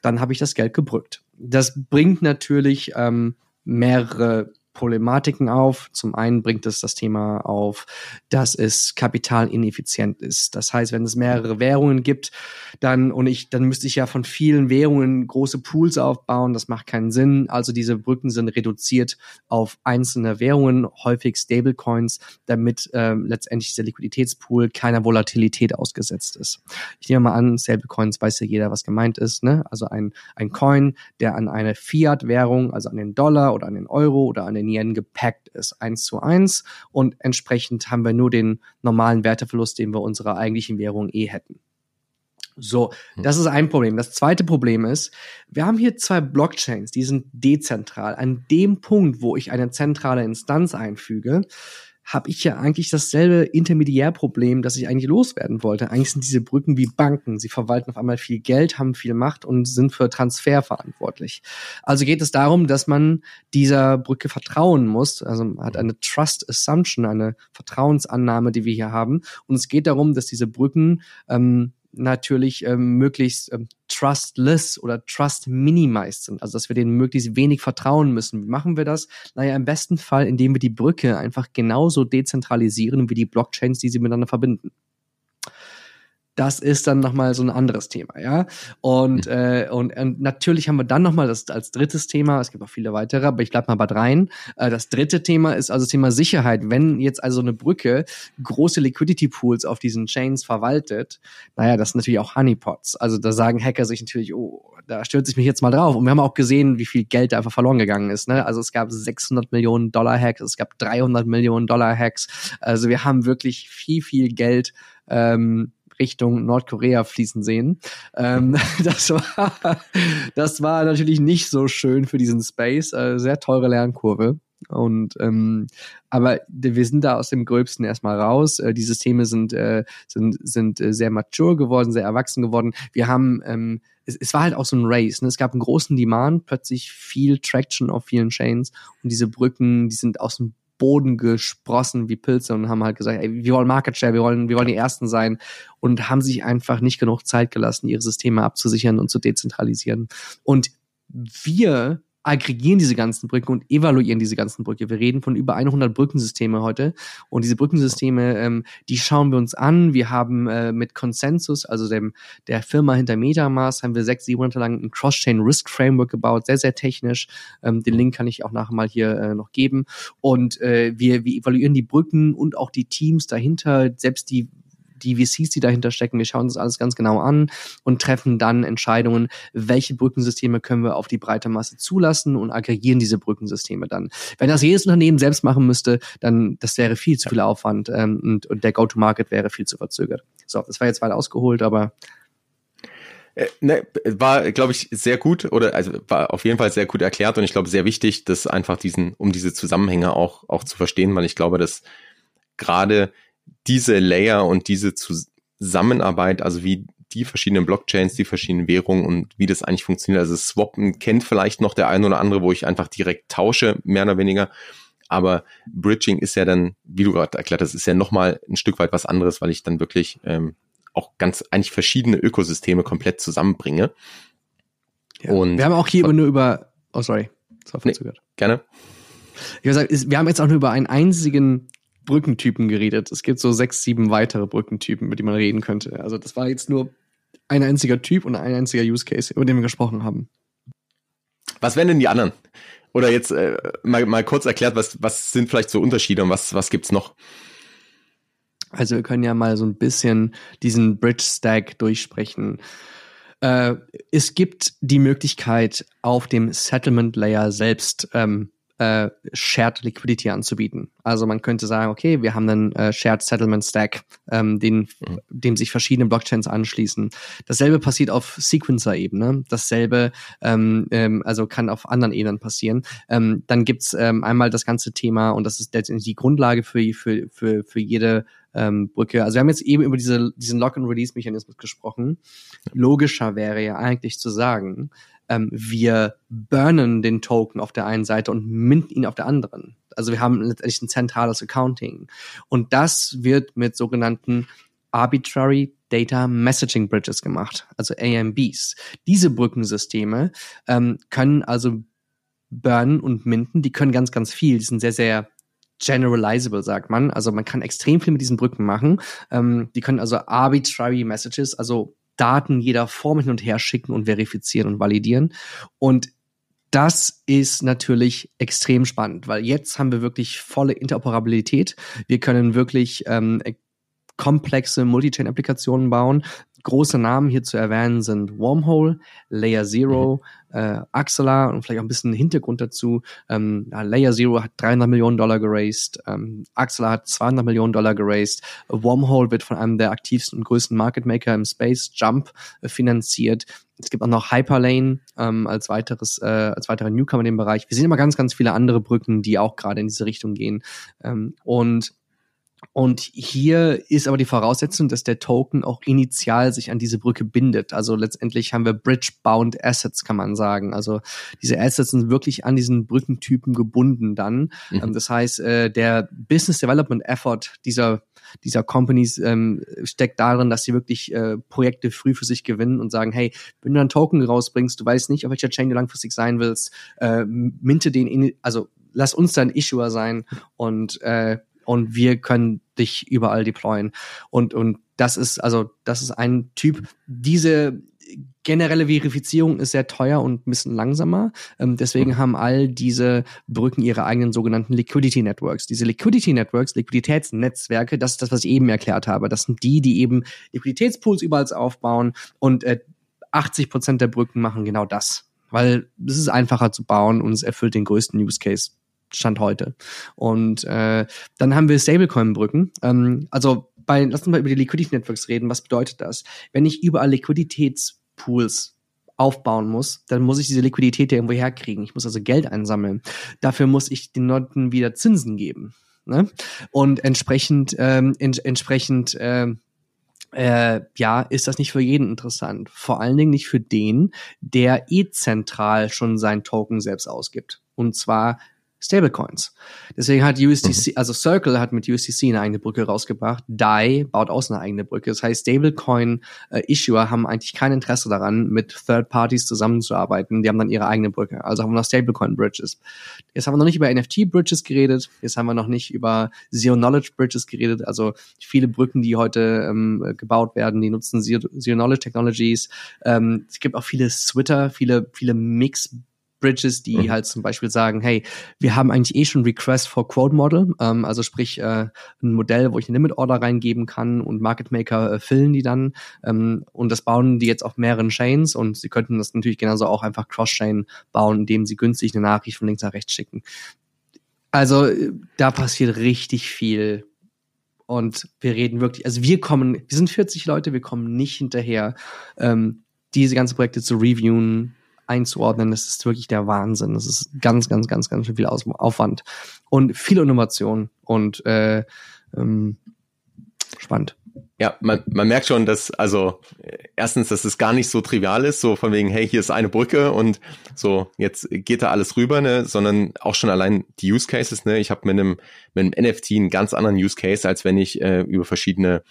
Speaker 2: Dann habe ich das Geld gebrückt. Das bringt natürlich ähm, mehrere Problematiken auf. Zum einen bringt es das Thema auf, dass es kapitalineffizient ist. Das heißt, wenn es mehrere Währungen gibt, dann und ich, dann müsste ich ja von vielen Währungen große Pools aufbauen. Das macht keinen Sinn. Also diese Brücken sind reduziert auf einzelne Währungen, häufig Stablecoins, damit ähm, letztendlich dieser Liquiditätspool keiner Volatilität ausgesetzt ist. Ich nehme mal an, Stablecoins weiß ja jeder, was gemeint ist. Ne? Also ein, ein Coin, der an eine Fiat-Währung, also an den Dollar oder an den Euro oder an den Yen gepackt ist, eins zu eins. Und entsprechend haben wir nur den normalen Werteverlust, den wir unserer eigentlichen Währung eh hätten. So, hm. das ist ein Problem. Das zweite Problem ist, wir haben hier zwei Blockchains, die sind dezentral. An dem Punkt, wo ich eine zentrale Instanz einfüge, habe ich ja eigentlich dasselbe Intermediärproblem, das ich eigentlich loswerden wollte. Eigentlich sind diese Brücken wie Banken. Sie verwalten auf einmal viel Geld, haben viel Macht und sind für Transfer verantwortlich. Also geht es darum, dass man dieser Brücke vertrauen muss. Also man hat eine Trust Assumption, eine Vertrauensannahme, die wir hier haben. Und es geht darum, dass diese Brücken ähm, natürlich ähm, möglichst ähm, trustless oder trust minimized sind, also dass wir denen möglichst wenig vertrauen müssen. Wie machen wir das? Naja, im besten Fall, indem wir die Brücke einfach genauso dezentralisieren wie die Blockchains, die sie miteinander verbinden das ist dann nochmal so ein anderes Thema, ja. Und, mhm. äh, und, und natürlich haben wir dann nochmal das als drittes Thema, es gibt auch viele weitere, aber ich bleib mal bei dreien. Äh, das dritte Thema ist also das Thema Sicherheit. Wenn jetzt also eine Brücke große Liquidity Pools auf diesen Chains verwaltet, naja, das sind natürlich auch Honeypots. Also da sagen Hacker sich natürlich, oh, da stürze ich mich jetzt mal drauf. Und wir haben auch gesehen, wie viel Geld da einfach verloren gegangen ist. Ne? Also es gab 600 Millionen Dollar Hacks, es gab 300 Millionen Dollar Hacks. Also wir haben wirklich viel, viel Geld ähm, Richtung Nordkorea fließen sehen. Ähm, [LAUGHS] das, war, das war natürlich nicht so schön für diesen Space. Äh, sehr teure Lernkurve. Und ähm, aber wir sind da aus dem Gröbsten erstmal raus. Äh, die Systeme sind äh, sind sind äh, sehr mature geworden, sehr erwachsen geworden. Wir haben ähm, es, es war halt auch so ein Race. Ne? Es gab einen großen Demand, plötzlich viel Traction auf vielen Chains und diese Brücken, die sind aus dem Boden gesprossen wie Pilze und haben halt gesagt, ey, wir wollen Market Share, wir wollen, wir wollen die Ersten sein und haben sich einfach nicht genug Zeit gelassen, ihre Systeme abzusichern und zu dezentralisieren. Und wir aggregieren diese ganzen Brücken und evaluieren diese ganzen Brücken. Wir reden von über 100 Brückensysteme heute und diese Brückensysteme, ähm, die schauen wir uns an. Wir haben äh, mit Consensus, also dem der Firma hinter MetaMask, haben wir sechs, sieben Monate lang ein Cross-Chain Risk Framework gebaut, sehr sehr technisch. Ähm, den Link kann ich auch nachher mal hier äh, noch geben und äh, wir, wir evaluieren die Brücken und auch die Teams dahinter, selbst die die VCs, die dahinter stecken. Wir schauen uns alles ganz genau an und treffen dann Entscheidungen, welche Brückensysteme können wir auf die breite Masse zulassen und aggregieren diese Brückensysteme dann. Wenn das jedes Unternehmen selbst machen müsste, dann das wäre viel zu viel Aufwand ähm, und, und der Go-to-Market wäre viel zu verzögert. So, das war jetzt weit ausgeholt, aber
Speaker 1: äh, Ne, war, glaube ich, sehr gut oder also war auf jeden Fall sehr gut erklärt und ich glaube sehr wichtig, das einfach diesen, um diese Zusammenhänge auch, auch zu verstehen, weil ich glaube, dass gerade diese Layer und diese Zusammenarbeit, also wie die verschiedenen Blockchains, die verschiedenen Währungen und wie das eigentlich funktioniert. Also Swappen kennt vielleicht noch der eine oder andere, wo ich einfach direkt tausche, mehr oder weniger. Aber Bridging ist ja dann, wie du gerade erklärt hast, ist ja nochmal ein Stück weit was anderes, weil ich dann wirklich ähm, auch ganz eigentlich verschiedene Ökosysteme komplett zusammenbringe.
Speaker 2: Ja. Und wir haben auch hier nur über, oh sorry,
Speaker 1: das war nee, gerne.
Speaker 2: Ich sagen, wir haben jetzt auch nur über einen einzigen Brückentypen geredet. Es gibt so sechs, sieben weitere Brückentypen, mit denen man reden könnte. Also das war jetzt nur ein einziger Typ und ein einziger Use Case, über den wir gesprochen haben.
Speaker 1: Was wären denn die anderen? Oder jetzt äh, mal, mal kurz erklärt, was, was sind vielleicht so Unterschiede und was, was gibt's noch?
Speaker 2: Also wir können ja mal so ein bisschen diesen Bridge Stack durchsprechen. Äh, es gibt die Möglichkeit, auf dem Settlement Layer selbst ähm, äh, Shared Liquidity anzubieten. Also man könnte sagen, okay, wir haben einen äh, Shared Settlement Stack, ähm, den, mhm. dem sich verschiedene Blockchains anschließen. Dasselbe passiert auf Sequencer-Ebene. Dasselbe ähm, ähm, also kann auf anderen Ebenen passieren. Ähm, dann gibt's ähm, einmal das ganze Thema, und das ist letztendlich die Grundlage für, für, für, für jede ähm, Brücke. Also wir haben jetzt eben über diese, diesen Lock-and-Release-Mechanismus gesprochen. Logischer wäre ja eigentlich zu sagen, ähm, wir burnen den Token auf der einen Seite und minten ihn auf der anderen. Also wir haben letztendlich ein zentrales Accounting. Und das wird mit sogenannten Arbitrary Data Messaging Bridges gemacht, also AMBs. Diese Brückensysteme ähm, können also burnen und minten, die können ganz, ganz viel. Die sind sehr, sehr generalizable, sagt man. Also man kann extrem viel mit diesen Brücken machen. Ähm, die können also arbitrary messages, also Daten jeder Form hin und her schicken und verifizieren und validieren. Und das ist natürlich extrem spannend, weil jetzt haben wir wirklich volle Interoperabilität. Wir können wirklich ähm, komplexe Multi-Chain-Applikationen bauen. Große Namen hier zu erwähnen sind Wormhole, Layer Zero, mhm. äh, Axela und vielleicht auch ein bisschen Hintergrund dazu. Ähm, ja, Layer Zero hat 300 Millionen Dollar geraced, ähm, Axela hat 200 Millionen Dollar geraced, Wormhole wird von einem der aktivsten und größten Market Maker im Space, Jump, äh, finanziert. Es gibt auch noch Hyperlane ähm, als weiteres, äh, als weiterer Newcomer in dem Bereich. Wir sehen immer ganz, ganz viele andere Brücken, die auch gerade in diese Richtung gehen. Ähm, und und hier ist aber die Voraussetzung, dass der Token auch initial sich an diese Brücke bindet. Also letztendlich haben wir Bridge-bound Assets, kann man sagen. Also diese Assets sind wirklich an diesen Brückentypen gebunden dann. Mhm. Ähm, das heißt, äh, der Business Development Effort dieser dieser Companies ähm, steckt darin, dass sie wirklich äh, Projekte früh für sich gewinnen und sagen, hey, wenn du einen Token rausbringst, du weißt nicht, auf welcher Chain du langfristig sein willst, äh, minte den, in, also lass uns dein Issuer sein und äh, und wir können dich überall deployen. Und, und das ist, also, das ist ein Typ. Diese generelle Verifizierung ist sehr teuer und ein bisschen langsamer. Ähm, deswegen haben all diese Brücken ihre eigenen sogenannten Liquidity Networks. Diese Liquidity Networks, Liquiditätsnetzwerke, das ist das, was ich eben erklärt habe. Das sind die, die eben Liquiditätspools überall aufbauen und äh, 80 Prozent der Brücken machen genau das. Weil es ist einfacher zu bauen und es erfüllt den größten Use Case Stand heute. Und äh, dann haben wir Stablecoin-Brücken. Ähm, also bei, lass uns mal über die Liquidity Networks reden. Was bedeutet das? Wenn ich überall Liquiditätspools aufbauen muss, dann muss ich diese Liquidität ja irgendwo herkriegen. Ich muss also Geld einsammeln. Dafür muss ich den Leuten wieder Zinsen geben. Ne? Und entsprechend, ähm, in, entsprechend, äh, äh, ja, ist das nicht für jeden interessant. Vor allen Dingen nicht für den, der eh zentral schon sein Token selbst ausgibt. Und zwar Stablecoins. Deswegen hat USDC, mhm. also Circle hat mit USDC eine eigene Brücke rausgebracht. DAI baut auch eine eigene Brücke. Das heißt, Stablecoin-Issuer äh, haben eigentlich kein Interesse daran, mit Third Parties zusammenzuarbeiten. Die haben dann ihre eigene Brücke. Also haben wir noch Stablecoin-Bridges. Jetzt haben wir noch nicht über NFT-Bridges geredet. Jetzt haben wir noch nicht über Zero-Knowledge-Bridges geredet. Also viele Brücken, die heute ähm, gebaut werden, die nutzen Zero-Knowledge-Technologies. Ähm, es gibt auch viele Twitter, viele, viele Mix Bridges, die mhm. halt zum Beispiel sagen, hey, wir haben eigentlich eh schon Request for Quote Model, ähm, also sprich äh, ein Modell, wo ich eine Limit Order reingeben kann und Market Maker äh, füllen die dann ähm, und das bauen die jetzt auf mehreren Chains und sie könnten das natürlich genauso auch einfach Cross-Chain bauen, indem sie günstig eine Nachricht von links nach rechts schicken. Also äh, da passiert richtig viel und wir reden wirklich, also wir kommen, wir sind 40 Leute, wir kommen nicht hinterher, ähm, diese ganzen Projekte zu reviewen, einzuordnen. Das ist wirklich der Wahnsinn. Das ist ganz, ganz, ganz, ganz viel Aufwand und viel Innovation und äh, ähm, spannend.
Speaker 1: Ja, man, man merkt schon, dass, also, erstens, dass es gar nicht so trivial ist, so von wegen, hey, hier ist eine Brücke und so, jetzt geht da alles rüber, ne, sondern auch schon allein die Use Cases, ne, ich habe mit einem, mit einem NFT einen ganz anderen Use Case, als wenn ich äh, über verschiedene,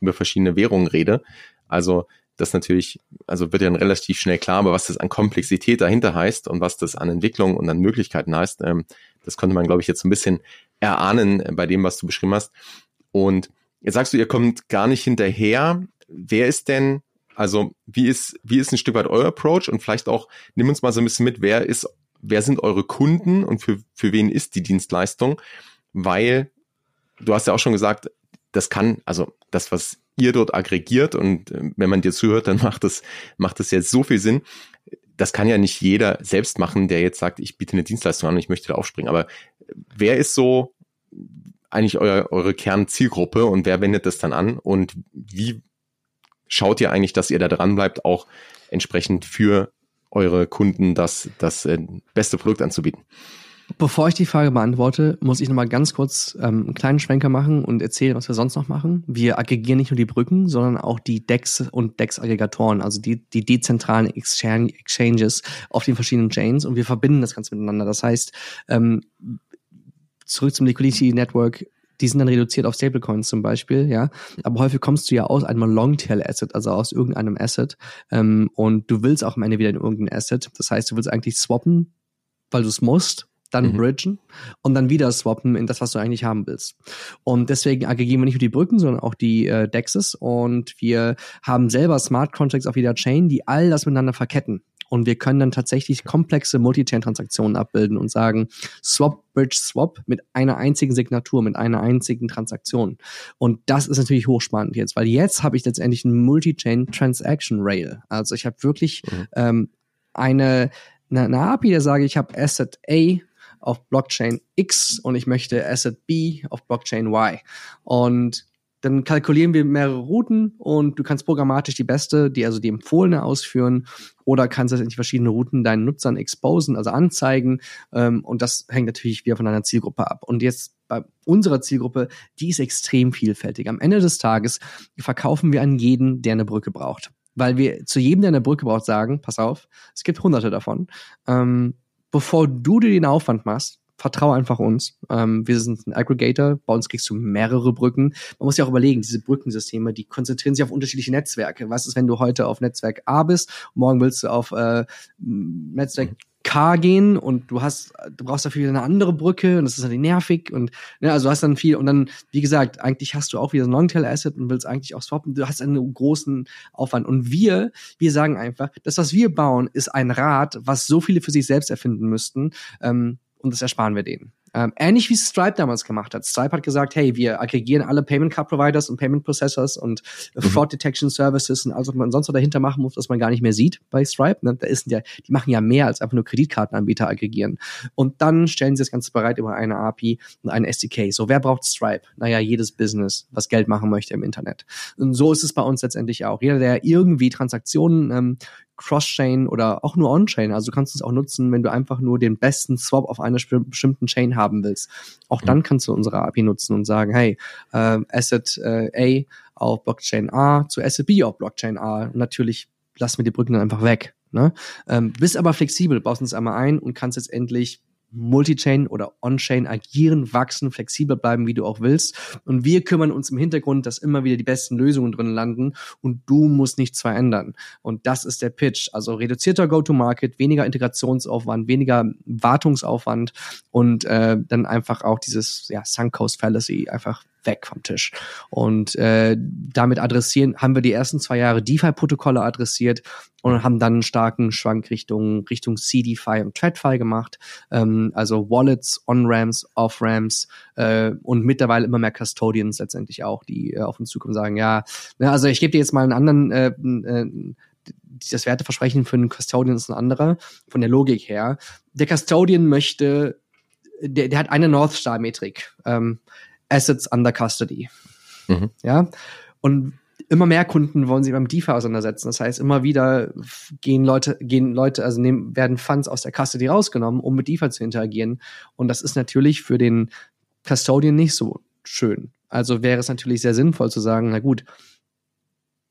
Speaker 1: über verschiedene Währungen rede. Also, das natürlich, also wird ja dann relativ schnell klar, aber was das an Komplexität dahinter heißt und was das an Entwicklung und an Möglichkeiten heißt, ähm, das konnte man, glaube ich, jetzt ein bisschen erahnen bei dem, was du beschrieben hast. Und jetzt sagst du, ihr kommt gar nicht hinterher. Wer ist denn, also wie ist, wie ist ein Stück weit euer Approach und vielleicht auch, nimm uns mal so ein bisschen mit, wer ist, wer sind eure Kunden und für, für wen ist die Dienstleistung? Weil du hast ja auch schon gesagt, das kann, also das, was ihr dort aggregiert und äh, wenn man dir zuhört, dann macht das, macht das jetzt so viel Sinn. das kann ja nicht jeder selbst machen, der jetzt sagt, ich biete eine Dienstleistung an und ich möchte da aufspringen. Aber wer ist so eigentlich euer, eure Kernzielgruppe und wer wendet das dann an und wie schaut ihr eigentlich, dass ihr da dran bleibt, auch entsprechend für eure Kunden das, das äh, beste Produkt anzubieten?
Speaker 2: Bevor ich die Frage beantworte, muss ich nochmal ganz kurz ähm, einen kleinen Schwenker machen und erzählen, was wir sonst noch machen. Wir aggregieren nicht nur die Brücken, sondern auch die DEX und DEX-Aggregatoren, also die, die dezentralen Exchanges auf den verschiedenen Chains und wir verbinden das Ganze miteinander. Das heißt, ähm, zurück zum Liquidity Network, die sind dann reduziert auf Stablecoins zum Beispiel, ja. Aber häufig kommst du ja aus einem Longtail-Asset, also aus irgendeinem Asset, ähm, und du willst auch am Ende wieder in irgendein Asset. Das heißt, du willst eigentlich swappen, weil du es musst, dann mhm. bridgen und dann wieder swappen in das, was du eigentlich haben willst. Und deswegen aggregieren wir nicht nur die Brücken, sondern auch die äh, Dexes und wir haben selber Smart Contracts auf jeder Chain, die all das miteinander verketten. Und wir können dann tatsächlich komplexe Multi-Chain-Transaktionen abbilden und sagen, Swap, Bridge, Swap mit einer einzigen Signatur, mit einer einzigen Transaktion. Und das ist natürlich hochspannend jetzt, weil jetzt habe ich letztendlich ein Multi-Chain Transaction Rail. Also ich habe wirklich mhm. ähm, eine, eine, eine API, der sage, ich habe Asset A auf Blockchain X und ich möchte Asset B auf Blockchain Y. Und dann kalkulieren wir mehrere Routen und du kannst programmatisch die beste, die also die empfohlene ausführen oder kannst das in die verschiedenen Routen deinen Nutzern exposen, also anzeigen. Ähm, und das hängt natürlich wieder von deiner Zielgruppe ab. Und jetzt bei unserer Zielgruppe, die ist extrem vielfältig. Am Ende des Tages verkaufen wir an jeden, der eine Brücke braucht. Weil wir zu jedem, der eine Brücke braucht, sagen, pass auf, es gibt hunderte davon. Ähm, bevor du dir den Aufwand machst, vertraue einfach uns. Ähm, wir sind ein Aggregator, bei uns kriegst du mehrere Brücken. Man muss ja auch überlegen, diese Brückensysteme, die konzentrieren sich auf unterschiedliche Netzwerke. Was ist, wenn du heute auf Netzwerk A bist, morgen willst du auf äh, Netzwerk K gehen und du hast, du brauchst dafür eine andere Brücke und das ist dann nervig und ne, also hast dann viel und dann, wie gesagt, eigentlich hast du auch wieder ein Longtail-Asset und willst eigentlich auch swappen. Du hast einen großen Aufwand. Und wir, wir sagen einfach, das, was wir bauen, ist ein Rad, was so viele für sich selbst erfinden müssten. Ähm, und das ersparen wir denen. Ähm, ähnlich wie Stripe damals gemacht hat. Stripe hat gesagt, hey, wir aggregieren alle Payment Card Providers und Payment Processors und mhm. Fraud Detection Services und alles, was man sonst noch dahinter machen muss, was man gar nicht mehr sieht bei Stripe. Ne? Da ist ja, die machen ja mehr als einfach nur Kreditkartenanbieter aggregieren. Und dann stellen sie das Ganze bereit über eine API und eine SDK. So, wer braucht Stripe? Naja, jedes Business, was Geld machen möchte im Internet. Und so ist es bei uns letztendlich auch. Jeder, der irgendwie Transaktionen ähm, Cross-Chain oder auch nur On-Chain. Also du kannst es auch nutzen, wenn du einfach nur den besten Swap auf einer bestimmten Chain haben willst. Auch dann kannst du unsere API nutzen und sagen, hey, äh, Asset äh, A auf Blockchain A zu Asset B auf Blockchain A. natürlich lassen wir die Brücken dann einfach weg. Ne? Ähm, bist aber flexibel, baust uns einmal ein und kannst jetzt endlich Multi-Chain oder On-Chain agieren, wachsen, flexibel bleiben, wie du auch willst. Und wir kümmern uns im Hintergrund, dass immer wieder die besten Lösungen drin landen und du musst nichts verändern. Und das ist der Pitch. Also reduzierter Go-to-Market, weniger Integrationsaufwand, weniger Wartungsaufwand und äh, dann einfach auch dieses ja, Sunk Cost Fallacy einfach weg vom Tisch. Und äh, damit adressieren, haben wir die ersten zwei Jahre DeFi-Protokolle adressiert und haben dann einen starken Schwank Richtung, Richtung CDFI und TradFi gemacht. Ähm, also Wallets, On-Ramps, Off-Ramps äh, und mittlerweile immer mehr Custodians letztendlich auch, die äh, auf uns zukommen und sagen, ja, ne, also ich gebe dir jetzt mal einen anderen äh, äh, das Werteversprechen für einen Custodian ist ein anderer, von der Logik her. Der Custodian möchte, der, der hat eine North Star Metrik. Ähm, Assets under Custody. Mhm. Ja. Und immer mehr Kunden wollen sich beim DeFi auseinandersetzen. Das heißt, immer wieder gehen Leute, gehen Leute, also nehmen, werden Funds aus der Custody rausgenommen, um mit DeFi zu interagieren. Und das ist natürlich für den Custodian nicht so schön. Also wäre es natürlich sehr sinnvoll zu sagen, na gut,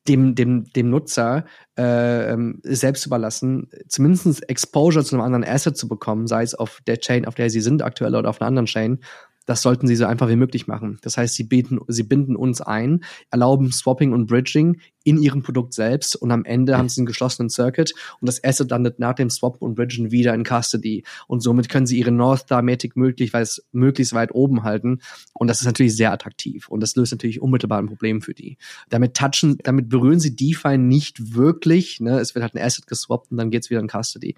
Speaker 2: dem, dem, dem Nutzer äh, selbst überlassen, zumindest Exposure zu einem anderen Asset zu bekommen, sei es auf der Chain, auf der sie sind aktuell oder auf einer anderen Chain, das sollten sie so einfach wie möglich machen. Das heißt, sie bieten, sie binden uns ein, erlauben Swapping und Bridging in ihrem Produkt selbst und am Ende haben sie einen geschlossenen Circuit und das Asset landet nach dem Swap und Bridgen wieder in Custody und somit können sie ihre North Star Matic möglichst, möglichst weit oben halten und das ist natürlich sehr attraktiv und das löst natürlich unmittelbar ein Problem für die. Damit touchen, damit berühren sie DeFi nicht wirklich, ne? es wird halt ein Asset geswappt und dann geht's wieder in Custody.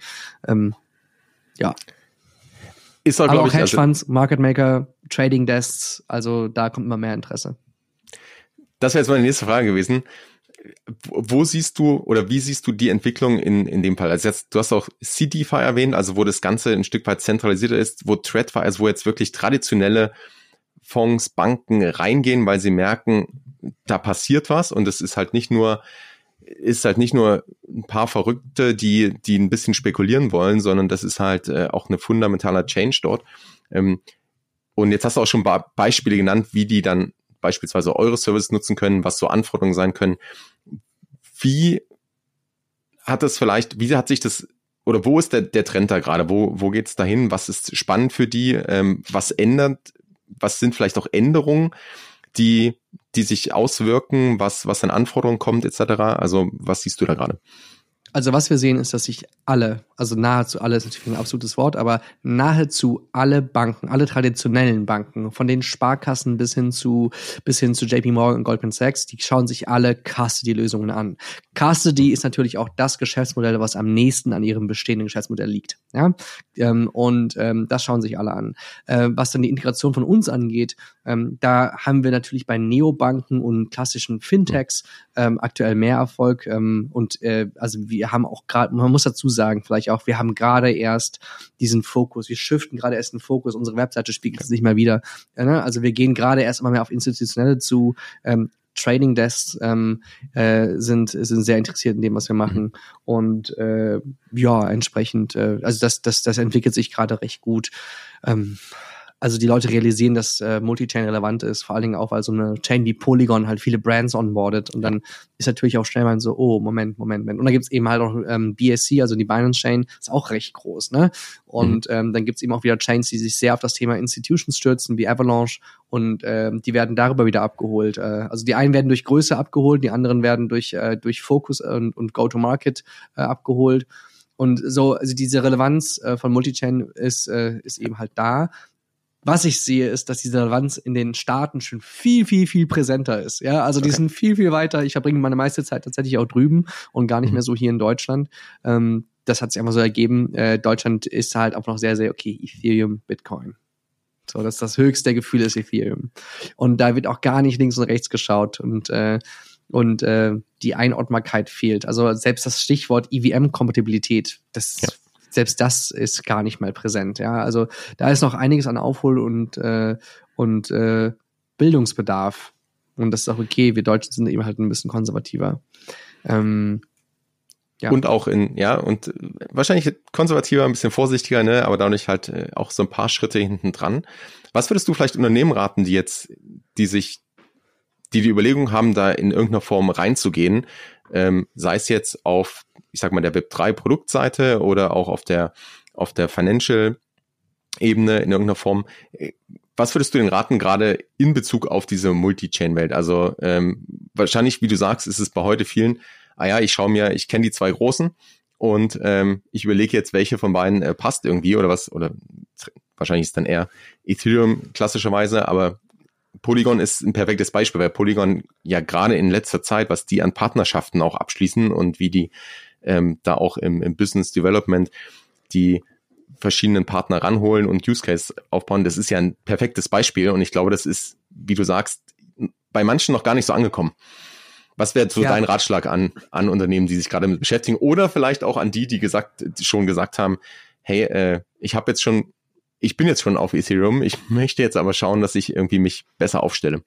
Speaker 2: Ähm, ja. Ist halt, Aber auch Hedgefonds, also, Market Maker, Trading Desks, also da kommt immer mehr Interesse.
Speaker 1: Das wäre jetzt meine nächste Frage gewesen. wo siehst du oder wie siehst du die Entwicklung in, in dem Fall? Also jetzt, du hast auch CDFI erwähnt, also wo das Ganze ein Stück weit zentralisierter ist, wo TradFi, also wo jetzt wirklich traditionelle Fonds, Banken reingehen, weil sie merken, da passiert was und es ist halt nicht nur ist halt nicht nur ein paar Verrückte, die die ein bisschen spekulieren wollen, sondern das ist halt äh, auch eine fundamentaler Change dort. Ähm, und jetzt hast du auch schon Be Beispiele genannt, wie die dann beispielsweise eure Services nutzen können, was so Anforderungen sein können. Wie hat das vielleicht, wie hat sich das oder wo ist der, der Trend da gerade? Wo, wo geht es dahin? Was ist spannend für die? Ähm, was ändert was sind vielleicht auch Änderungen, die, die sich auswirken, was, was an Anforderungen kommt, etc. Also, was siehst du da gerade?
Speaker 2: Also was wir sehen, ist, dass sich alle, also nahezu alle ist natürlich ein absolutes Wort, aber nahezu alle Banken, alle traditionellen Banken, von den Sparkassen bis hin zu bis hin zu JP Morgan und Goldman Sachs, die schauen sich alle Custody-Lösungen an. Custody ist natürlich auch das Geschäftsmodell, was am nächsten an ihrem bestehenden Geschäftsmodell liegt. Ja? Ähm, und ähm, das schauen sich alle an. Äh, was dann die Integration von uns angeht, ähm, da haben wir natürlich bei Neobanken und klassischen Fintechs aktuell mehr Erfolg. Und äh, also wir haben auch gerade, man muss dazu sagen, vielleicht auch, wir haben gerade erst diesen Fokus, wir shiften gerade erst den Fokus, unsere Webseite spiegelt es nicht mal wieder. Ja, ne? Also wir gehen gerade erst immer mehr auf institutionelle zu. Ähm, Trading Desks ähm, äh, sind, sind sehr interessiert in dem, was wir machen. Und äh, ja, entsprechend, äh, also das, das, das entwickelt sich gerade recht gut. Ähm, also die Leute realisieren, dass äh, Multichain relevant ist, vor allen Dingen auch, weil so eine Chain wie Polygon halt viele Brands onboardet und dann ist natürlich auch schnell mal so, oh, Moment, Moment, Moment. Und dann gibt's eben halt auch ähm, BSC, also die Binance Chain, ist auch recht groß, ne? Und mhm. ähm, dann gibt's eben auch wieder Chains, die sich sehr auf das Thema Institutions stürzen, wie Avalanche und ähm, die werden darüber wieder abgeholt. Äh, also die einen werden durch Größe abgeholt, die anderen werden durch, äh, durch Focus und, und Go-to-Market äh, abgeholt. Und so, also diese Relevanz äh, von Multichain ist, äh, ist eben halt da was ich sehe, ist, dass diese Relevanz in den Staaten schon viel, viel, viel präsenter ist. Ja, also die sind viel, viel weiter. Ich verbringe meine meiste Zeit tatsächlich auch drüben und gar nicht mhm. mehr so hier in Deutschland. Ähm, das hat sich einfach so ergeben. Äh, Deutschland ist halt auch noch sehr, sehr okay. Ethereum, Bitcoin. So, das ist das höchste Gefühl ist Ethereum. Und da wird auch gar nicht links und rechts geschaut und äh, und äh, die Einordnbarkeit fehlt. Also selbst das Stichwort EVM-Kompatibilität, das ja selbst das ist gar nicht mal präsent. Ja, also da ist noch einiges an Aufhol- und, äh, und äh, Bildungsbedarf. Und das ist auch okay. Wir Deutschen sind eben halt ein bisschen konservativer. Ähm,
Speaker 1: ja. Und auch in, ja, und wahrscheinlich konservativer, ein bisschen vorsichtiger, ne, aber dadurch halt äh, auch so ein paar Schritte hinten dran. Was würdest du vielleicht Unternehmen raten, die jetzt, die sich, die die Überlegung haben, da in irgendeiner Form reinzugehen, ähm, sei es jetzt auf ich sag mal, der Web3 Produktseite oder auch auf der, auf der Financial Ebene in irgendeiner Form. Was würdest du den raten, gerade in Bezug auf diese Multi-Chain-Welt? Also ähm, wahrscheinlich, wie du sagst, ist es bei heute vielen, ah ja, ich schaue mir, ich kenne die zwei großen und ähm, ich überlege jetzt, welche von beiden äh, passt irgendwie oder was, oder wahrscheinlich ist dann eher Ethereum klassischerweise, aber Polygon ist ein perfektes Beispiel, weil Polygon ja gerade in letzter Zeit, was die an Partnerschaften auch abschließen und wie die ähm, da auch im, im Business Development die verschiedenen Partner ranholen und Use Case aufbauen. Das ist ja ein perfektes Beispiel und ich glaube, das ist, wie du sagst, bei manchen noch gar nicht so angekommen. Was wäre so ja. dein Ratschlag an, an Unternehmen, die sich gerade damit beschäftigen oder vielleicht auch an die, die gesagt, die schon gesagt haben, hey, äh, ich habe jetzt schon, ich bin jetzt schon auf Ethereum, ich möchte jetzt aber schauen, dass ich irgendwie mich besser aufstelle.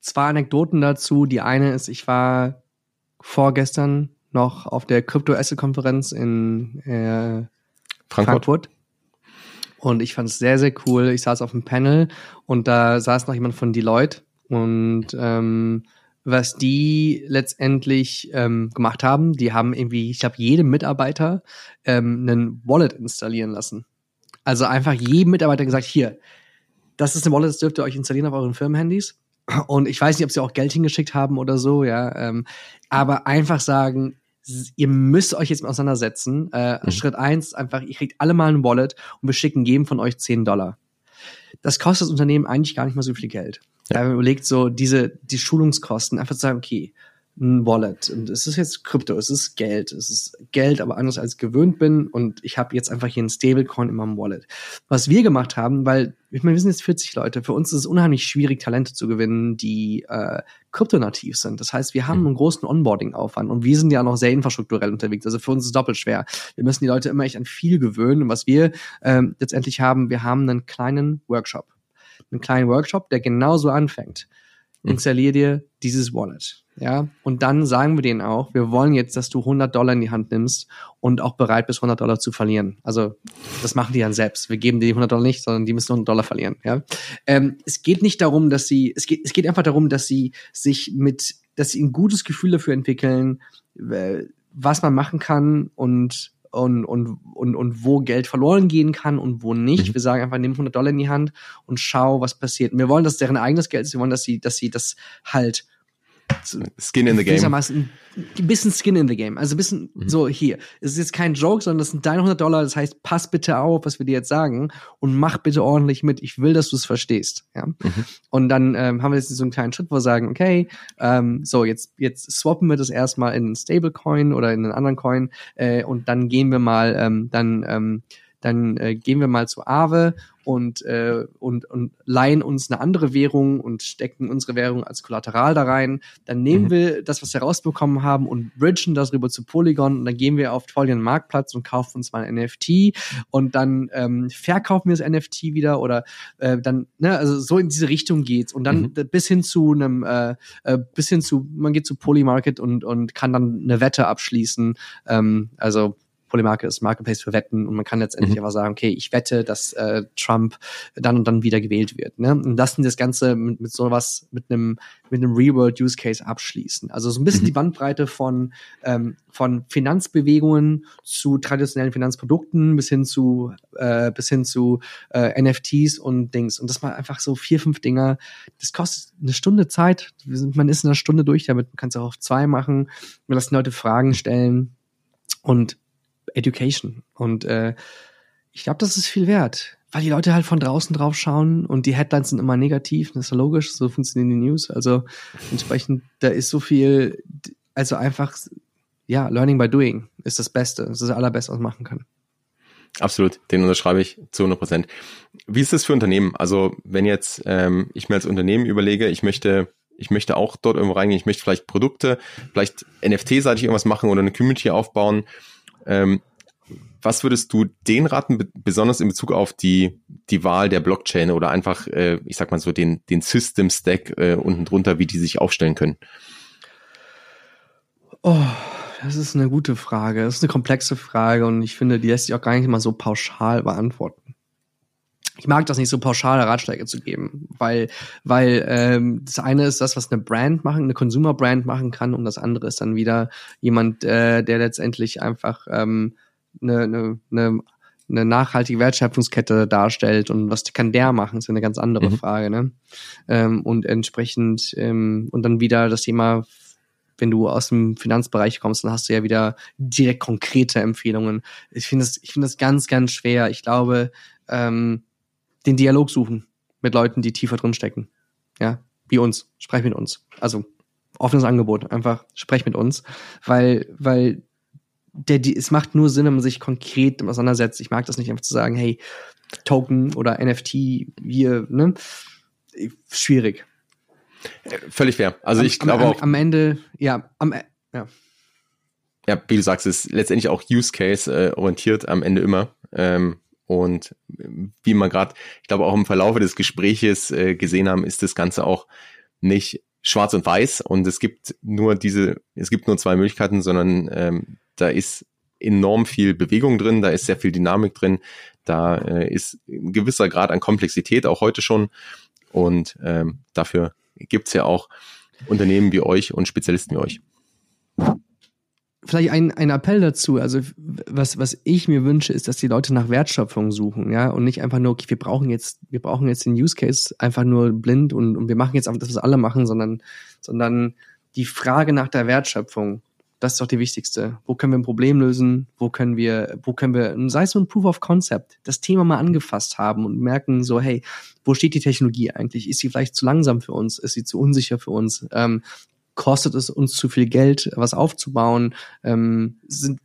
Speaker 2: Zwei Anekdoten dazu. Die eine ist, ich war vorgestern noch auf der Crypto Asset Konferenz in äh, Frankfurt. Frankfurt. Und ich fand es sehr, sehr cool. Ich saß auf dem Panel und da saß noch jemand von Deloitte und ähm, was die letztendlich ähm, gemacht haben, die haben irgendwie, ich glaube, jedem Mitarbeiter ähm, einen Wallet installieren lassen. Also einfach jedem Mitarbeiter gesagt, hier, das ist eine Wallet, das dürft ihr euch installieren auf euren Firmenhandys. Und ich weiß nicht, ob sie auch Geld hingeschickt haben oder so, ja. Ähm, aber einfach sagen, ihr müsst euch jetzt mal auseinandersetzen. Äh, mhm. Schritt eins einfach, ihr kriegt alle mal ein Wallet und wir schicken jedem von euch 10 Dollar. Das kostet das Unternehmen eigentlich gar nicht mal so viel Geld. Ja. Da man überlegt, so diese, die Schulungskosten, einfach zu sagen, okay, ein Wallet. Und es ist jetzt Krypto, es ist Geld. Es ist Geld, aber anders als ich gewöhnt bin. Und ich habe jetzt einfach hier ein Stablecoin in meinem Wallet. Was wir gemacht haben, weil, ich meine, wir sind jetzt 40 Leute, für uns ist es unheimlich schwierig, Talente zu gewinnen, die äh, kryptonativ sind. Das heißt, wir haben mhm. einen großen Onboarding-Aufwand und wir sind ja noch sehr infrastrukturell unterwegs. Also für uns ist es doppelt schwer. Wir müssen die Leute immer echt an viel gewöhnen. Und was wir ähm, letztendlich haben, wir haben einen kleinen Workshop. Einen kleinen Workshop, der genauso anfängt. Mhm. Installier dir dieses Wallet ja, und dann sagen wir denen auch, wir wollen jetzt, dass du 100 Dollar in die Hand nimmst und auch bereit bist, 100 Dollar zu verlieren. Also das machen die dann selbst. Wir geben dir die 100 Dollar nicht, sondern die müssen 100 Dollar verlieren. Ja, ähm, es geht nicht darum, dass sie, es geht, es geht einfach darum, dass sie sich mit, dass sie ein gutes Gefühl dafür entwickeln, was man machen kann und und, und, und, und wo Geld verloren gehen kann und wo nicht. Mhm. Wir sagen einfach, nimm 100 Dollar in die Hand und schau, was passiert. Und wir wollen, dass deren eigenes Geld ist. Wir wollen, dass sie, dass sie das halt
Speaker 1: Skin in the Game.
Speaker 2: Ein bisschen Skin in the Game. Also ein bisschen mhm. so hier. Es ist jetzt kein Joke, sondern das sind deine 100 Dollar. Das heißt, pass bitte auf, was wir dir jetzt sagen und mach bitte ordentlich mit. Ich will, dass du es verstehst. Ja. Mhm. Und dann ähm, haben wir jetzt so einen kleinen Schritt, wo wir sagen, okay, ähm, so jetzt jetzt swappen wir das erstmal in einen Stablecoin oder in einen anderen Coin äh, und dann gehen wir mal ähm, dann ähm, dann äh, gehen wir mal zu Aave und, äh, und, und leihen uns eine andere Währung und stecken unsere Währung als Kollateral da rein. Dann nehmen mhm. wir das, was wir rausbekommen haben und bridgen das rüber zu Polygon und dann gehen wir auf folgenden Marktplatz und kaufen uns mal ein NFT und dann ähm, verkaufen wir das NFT wieder oder äh, dann, ne, also so in diese Richtung geht's und dann mhm. bis hin zu einem, äh, äh, bis hin zu, man geht zu Polymarket und, und kann dann eine Wette abschließen. Ähm, also Polymarket ist Marketplace für Wetten und man kann letztendlich mhm. einfach sagen, okay, ich wette, dass äh, Trump dann und dann wieder gewählt wird. Ne? Und lassen das Ganze mit, mit sowas, mit einem mit einem Real-World-Use Case abschließen. Also so ein bisschen mhm. die Bandbreite von ähm, von Finanzbewegungen zu traditionellen Finanzprodukten bis hin zu äh, bis hin zu äh, NFTs und Dings. Und das mal einfach so vier, fünf Dinger. Das kostet eine Stunde Zeit. Man ist in einer Stunde durch damit. Man kann es auch auf zwei machen. Wir lassen Leute Fragen stellen. Und Education. Und äh, ich glaube, das ist viel wert, weil die Leute halt von draußen drauf schauen und die Headlines sind immer negativ. Das ist ja logisch, so funktionieren die News. Also entsprechend, da ist so viel, also einfach, ja, Learning by Doing ist das Beste. Das ist das Allerbeste, was man machen kann.
Speaker 1: Absolut, den unterschreibe ich zu 100 Prozent. Wie ist das für Unternehmen? Also wenn jetzt ähm, ich mir als Unternehmen überlege, ich möchte ich möchte auch dort irgendwo reingehen, ich möchte vielleicht Produkte, vielleicht NFT-seitig irgendwas machen oder eine Community aufbauen. Ähm, was würdest du den raten, besonders in Bezug auf die, die Wahl der Blockchain oder einfach, äh, ich sag mal so, den, den System Stack äh, unten drunter, wie die sich aufstellen können?
Speaker 2: Oh, das ist eine gute Frage. Das ist eine komplexe Frage und ich finde, die lässt sich auch gar nicht mal so pauschal beantworten. Ich mag das nicht so pauschale Ratschläge zu geben, weil, weil ähm, das eine ist das, was eine Brand machen, eine Consumer Brand machen kann, und das andere ist dann wieder jemand, äh, der letztendlich einfach ähm, eine, eine, eine, eine nachhaltige Wertschöpfungskette darstellt und was kann der machen, ist eine ganz andere mhm. Frage. Ne? Ähm, und entsprechend ähm, und dann wieder das Thema wenn du aus dem Finanzbereich kommst, dann hast du ja wieder direkt konkrete Empfehlungen. Ich finde das, ich finde das ganz, ganz schwer. Ich glaube, ähm, den Dialog suchen mit Leuten, die tiefer drin stecken. Ja, wie uns. Sprech mit uns. Also offenes Angebot. Einfach sprech mit uns, weil, weil der, die, es macht nur Sinn, wenn man sich konkret auseinandersetzt. Ich mag das nicht einfach zu sagen, hey, Token oder NFT, hier, ne? Schwierig.
Speaker 1: Völlig fair. Also am, ich glaube
Speaker 2: auch. Am Ende, ja, am, ja.
Speaker 1: Ja, wie du sagst, ist letztendlich auch Use Case äh, orientiert am Ende immer. Ähm, und wie man gerade, ich glaube auch im Verlaufe des Gespräches äh, gesehen haben, ist das Ganze auch nicht schwarz und weiß und es gibt nur diese, es gibt nur zwei Möglichkeiten, sondern ähm, da ist enorm viel Bewegung drin, da ist sehr viel Dynamik drin, da äh, ist ein gewisser Grad an Komplexität auch heute schon und ähm, dafür gibt's ja auch Unternehmen wie euch und Spezialisten wie euch.
Speaker 2: Vielleicht ein, ein Appell dazu, also was, was ich mir wünsche, ist, dass die Leute nach Wertschöpfung suchen, ja, und nicht einfach nur, okay, wir brauchen jetzt, wir brauchen jetzt den Use Case einfach nur blind und, und wir machen jetzt einfach das, was alle machen, sondern, sondern die Frage nach der Wertschöpfung das ist doch die wichtigste. Wo können wir ein Problem lösen? Wo können wir, wo können wir, sei es nur ein Proof of Concept, das Thema mal angefasst haben und merken so, hey, wo steht die Technologie eigentlich? Ist sie vielleicht zu langsam für uns? Ist sie zu unsicher für uns? Ähm, kostet es uns zu viel Geld, was aufzubauen? Ähm, sind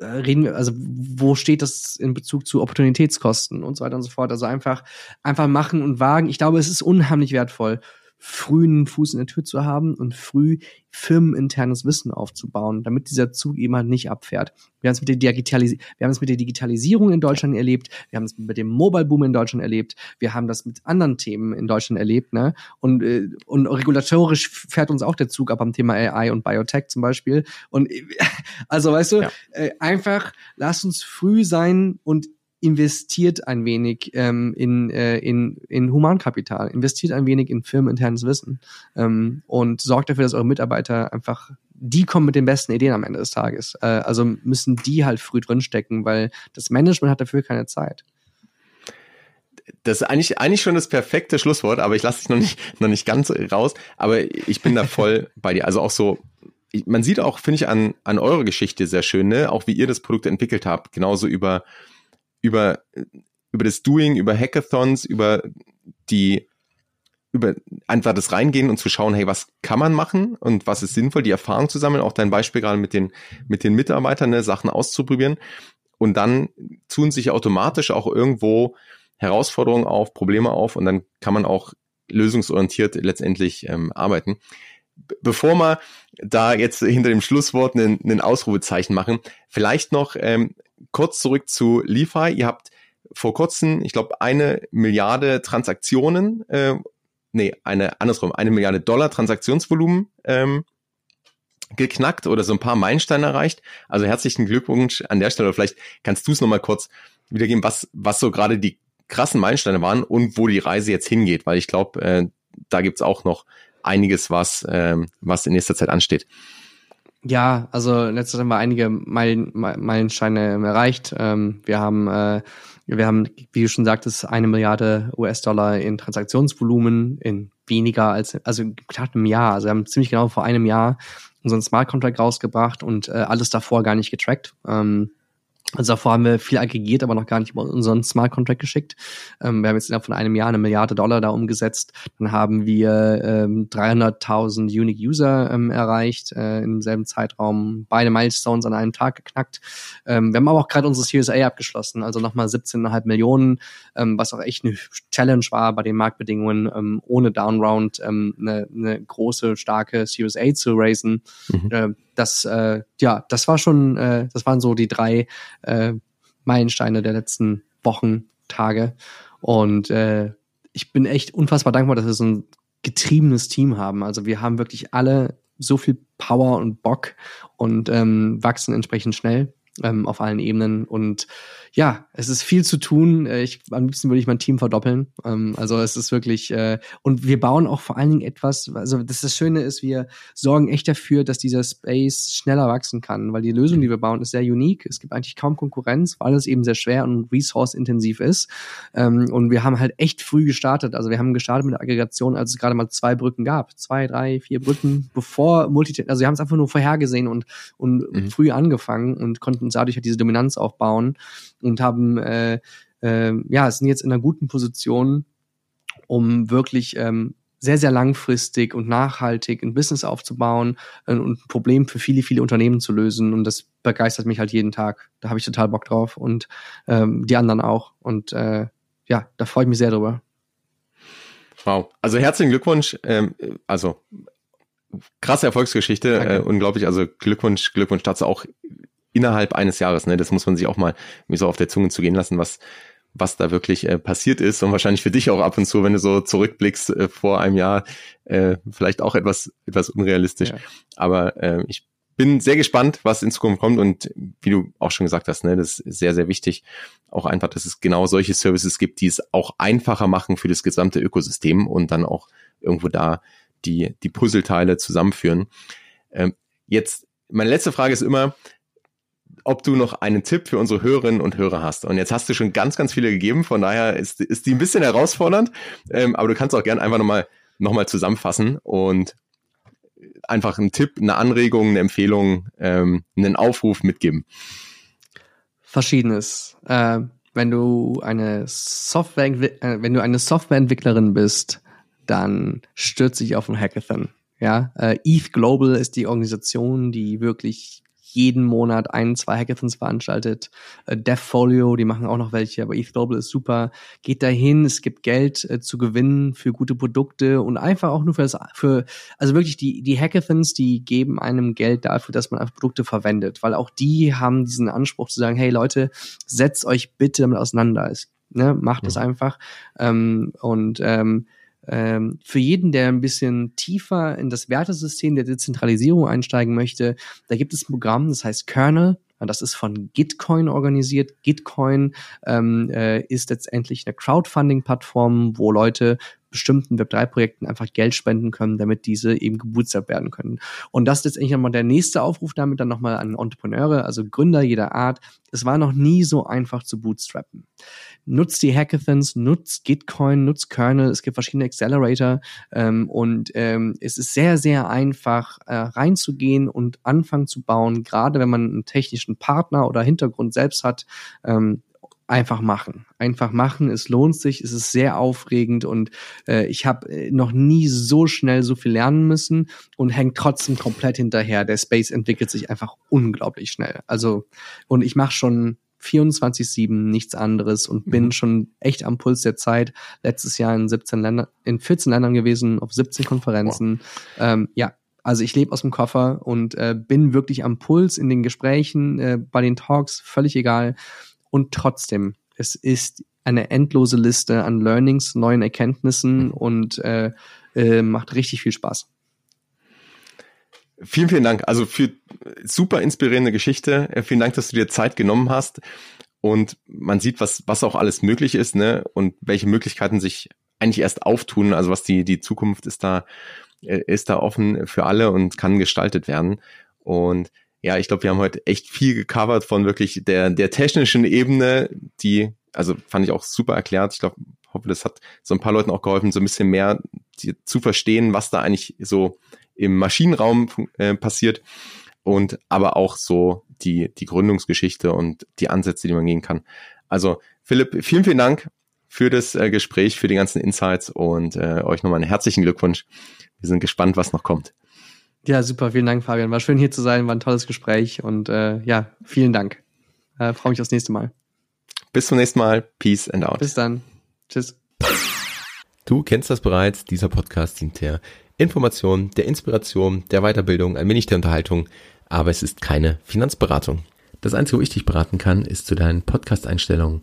Speaker 2: äh, reden wir, also wo steht das in Bezug zu Opportunitätskosten und so weiter und so fort. Also einfach, einfach machen und wagen. Ich glaube, es ist unheimlich wertvoll frühen Fuß in der Tür zu haben und früh firmeninternes Wissen aufzubauen, damit dieser Zug eben halt nicht abfährt. Wir haben es mit der, Digitalis wir haben es mit der Digitalisierung in Deutschland erlebt, wir haben es mit dem Mobile Boom in Deutschland erlebt, wir haben das mit anderen Themen in Deutschland erlebt, ne? Und, äh, und regulatorisch fährt uns auch der Zug ab am Thema AI und Biotech zum Beispiel. Und [LAUGHS] also weißt du, ja. äh, einfach lass uns früh sein und investiert ein wenig ähm, in, äh, in, in Humankapital, investiert ein wenig in firmeninternes Wissen ähm, und sorgt dafür, dass eure Mitarbeiter einfach, die kommen mit den besten Ideen am Ende des Tages. Äh, also müssen die halt früh drinstecken, weil das Management hat dafür keine Zeit.
Speaker 1: Das ist eigentlich, eigentlich schon das perfekte Schlusswort, aber ich lasse dich noch nicht, noch nicht ganz raus. Aber ich bin da voll [LAUGHS] bei dir. Also auch so, man sieht auch, finde ich, an, an eurer Geschichte sehr schön, ne? auch wie ihr das Produkt entwickelt habt, genauso über über, über das Doing, über Hackathons, über die, über einfach das Reingehen und zu schauen, hey, was kann man machen und was ist sinnvoll, die Erfahrung zu sammeln, auch dein Beispiel gerade mit den, mit den Mitarbeitern, ne, Sachen auszuprobieren. Und dann tun sich automatisch auch irgendwo Herausforderungen auf, Probleme auf und dann kann man auch lösungsorientiert letztendlich ähm, arbeiten. bevor wir da jetzt hinter dem Schlusswort einen, einen Ausrufezeichen machen, vielleicht noch ähm, kurz zurück zu Lefi. Ihr habt vor kurzem, ich glaube, eine Milliarde Transaktionen, äh, nee, eine andersrum, eine Milliarde Dollar Transaktionsvolumen ähm, geknackt oder so ein paar Meilensteine erreicht. Also herzlichen Glückwunsch an der Stelle. Vielleicht kannst du es nochmal kurz wiedergeben, was, was so gerade die krassen Meilensteine waren und wo die Reise jetzt hingeht, weil ich glaube, äh, da gibt's auch noch einiges, was, äh, was in nächster Zeit ansteht.
Speaker 2: Ja, also letztes haben wir einige Meilen, Meilensteine erreicht. Ähm, wir haben, äh, wir haben, wie du schon sagtest, eine Milliarde US-Dollar in Transaktionsvolumen in weniger als, also knapp einem Jahr. Also wir haben ziemlich genau vor einem Jahr unseren Smart Contract rausgebracht und äh, alles davor gar nicht getrackt. Ähm, also davor haben wir viel aggregiert, aber noch gar nicht über unseren Smart Contract geschickt. Ähm, wir haben jetzt innerhalb von einem Jahr eine Milliarde Dollar da umgesetzt. Dann haben wir ähm, 300.000 Unique User ähm, erreicht äh, im selben Zeitraum. Beide Milestones an einem Tag geknackt. Ähm, wir haben aber auch gerade unsere Series A abgeschlossen, also nochmal 17,5 Millionen, ähm, was auch echt eine Challenge war bei den Marktbedingungen, ähm, ohne Downround eine, eine große, starke Series A zu raisen. Mhm. Äh, das, äh, ja, das war schon, äh, das waren so die drei äh, Meilensteine der letzten Wochen, Tage. Und äh, ich bin echt unfassbar dankbar, dass wir so ein getriebenes Team haben. Also wir haben wirklich alle so viel Power und Bock und ähm, wachsen entsprechend schnell ähm, auf allen Ebenen. Und ja, es ist viel zu tun. Äh, ich, am liebsten würde ich mein Team verdoppeln. Ähm, also es ist wirklich, äh, und wir bauen auch vor allen Dingen etwas, also das, das Schöne ist, wir sorgen echt dafür, dass dieser Space schneller wachsen kann, weil die Lösung, die wir bauen, ist sehr unique. Es gibt eigentlich kaum Konkurrenz, weil es eben sehr schwer und resource-intensiv ist. Ähm, und wir haben halt echt früh gestartet. Also wir haben gestartet mit der Aggregation, als es gerade mal zwei Brücken gab. Zwei, drei, vier Brücken, bevor Multi, also wir haben es einfach nur vorhergesehen und, und mhm. früh angefangen und konnten uns dadurch halt diese Dominanz aufbauen und haben, äh, äh, ja, sind jetzt in einer guten Position, um wirklich ähm, sehr, sehr langfristig und nachhaltig ein Business aufzubauen äh, und ein Problem für viele, viele Unternehmen zu lösen. Und das begeistert mich halt jeden Tag. Da habe ich total Bock drauf und ähm, die anderen auch. Und äh, ja, da freue ich mich sehr drüber.
Speaker 1: Wow. Also herzlichen Glückwunsch. Ähm, also krasse Erfolgsgeschichte, äh, unglaublich. Also Glückwunsch, Glückwunsch dazu auch innerhalb eines Jahres. Ne? Das muss man sich auch mal so auf der Zunge zu gehen lassen, was was da wirklich äh, passiert ist und wahrscheinlich für dich auch ab und zu, wenn du so zurückblickst äh, vor einem Jahr, äh, vielleicht auch etwas etwas unrealistisch. Ja. Aber äh, ich bin sehr gespannt, was in Zukunft kommt und wie du auch schon gesagt hast, ne, das ist sehr sehr wichtig, auch einfach, dass es genau solche Services gibt, die es auch einfacher machen für das gesamte Ökosystem und dann auch irgendwo da die die Puzzleteile zusammenführen. Ähm, jetzt meine letzte Frage ist immer, ob du noch einen Tipp für unsere Hörerinnen und Hörer hast. Und jetzt hast du schon ganz, ganz viele gegeben, von daher ist, ist die ein bisschen herausfordernd, ähm, aber du kannst auch gerne einfach nochmal noch mal zusammenfassen und einfach einen Tipp, eine Anregung, eine Empfehlung, ähm, einen Aufruf mitgeben.
Speaker 2: Verschiedenes. Äh, wenn du eine Software, äh, wenn du eine Softwareentwicklerin bist, dann stürze dich auf ein Hackathon Ja, äh, ETH Global ist die Organisation, die wirklich jeden Monat ein, zwei Hackathons veranstaltet. Äh, DevFolio, die machen auch noch welche, aber ETH Global ist super. Geht dahin, es gibt Geld äh, zu gewinnen für gute Produkte und einfach auch nur für das, für, also wirklich die, die Hackathons, die geben einem Geld dafür, dass man einfach Produkte verwendet, weil auch die haben diesen Anspruch zu sagen, hey Leute, setzt euch bitte damit auseinander. Es, ne, macht es ja. einfach. Ähm, und ähm, ähm, für jeden, der ein bisschen tiefer in das Wertesystem der Dezentralisierung einsteigen möchte, da gibt es ein Programm, das heißt Kernel. Das ist von Gitcoin organisiert. Gitcoin ähm, äh, ist letztendlich eine Crowdfunding-Plattform, wo Leute bestimmten Web3-Projekten einfach Geld spenden können, damit diese eben gebootstrapped werden können. Und das ist letztendlich nochmal der nächste Aufruf damit dann nochmal an Entrepreneure, also Gründer jeder Art. Es war noch nie so einfach zu bootstrappen nutzt die Hackathons, nutzt Gitcoin, nutzt Kernel, es gibt verschiedene Accelerator ähm, und ähm, es ist sehr, sehr einfach äh, reinzugehen und anfangen zu bauen, gerade wenn man einen technischen Partner oder Hintergrund selbst hat. Ähm, einfach machen. Einfach machen, es lohnt sich, es ist sehr aufregend und äh, ich habe äh, noch nie so schnell so viel lernen müssen und hängt trotzdem komplett hinterher. Der Space entwickelt sich einfach unglaublich schnell. Also und ich mache schon 24-7 nichts anderes und bin mhm. schon echt am Puls der Zeit. Letztes Jahr in 17 Ländern, in 14 Ländern gewesen, auf 17 Konferenzen. Wow. Ähm, ja, also ich lebe aus dem Koffer und äh, bin wirklich am Puls in den Gesprächen, äh, bei den Talks, völlig egal. Und trotzdem, es ist eine endlose Liste an Learnings, neuen Erkenntnissen mhm. und äh, äh, macht richtig viel Spaß.
Speaker 1: Vielen, vielen Dank. Also für super inspirierende Geschichte. Äh, vielen Dank, dass du dir Zeit genommen hast. Und man sieht, was, was auch alles möglich ist, ne? Und welche Möglichkeiten sich eigentlich erst auftun. Also was die, die Zukunft ist da, äh, ist da offen für alle und kann gestaltet werden. Und ja, ich glaube, wir haben heute echt viel gecovert von wirklich der, der technischen Ebene, die, also fand ich auch super erklärt. Ich glaube, hoffe, das hat so ein paar Leuten auch geholfen, so ein bisschen mehr zu verstehen, was da eigentlich so im Maschinenraum äh, passiert und aber auch so die, die Gründungsgeschichte und die Ansätze, die man gehen kann. Also Philipp, vielen, vielen Dank für das äh, Gespräch, für die ganzen Insights und äh, euch nochmal einen herzlichen Glückwunsch. Wir sind gespannt, was noch kommt.
Speaker 2: Ja, super, vielen Dank, Fabian. War schön hier zu sein, war ein tolles Gespräch und äh, ja, vielen Dank. Äh, Freue mich aufs nächste Mal.
Speaker 1: Bis zum nächsten Mal. Peace and out.
Speaker 2: Bis dann. Tschüss.
Speaker 1: Du kennst das bereits, dieser Podcast dient der Information, der Inspiration, der Weiterbildung, ein wenig der Unterhaltung, aber es ist keine Finanzberatung. Das Einzige, wo ich dich beraten kann, ist zu deinen Podcast-Einstellungen.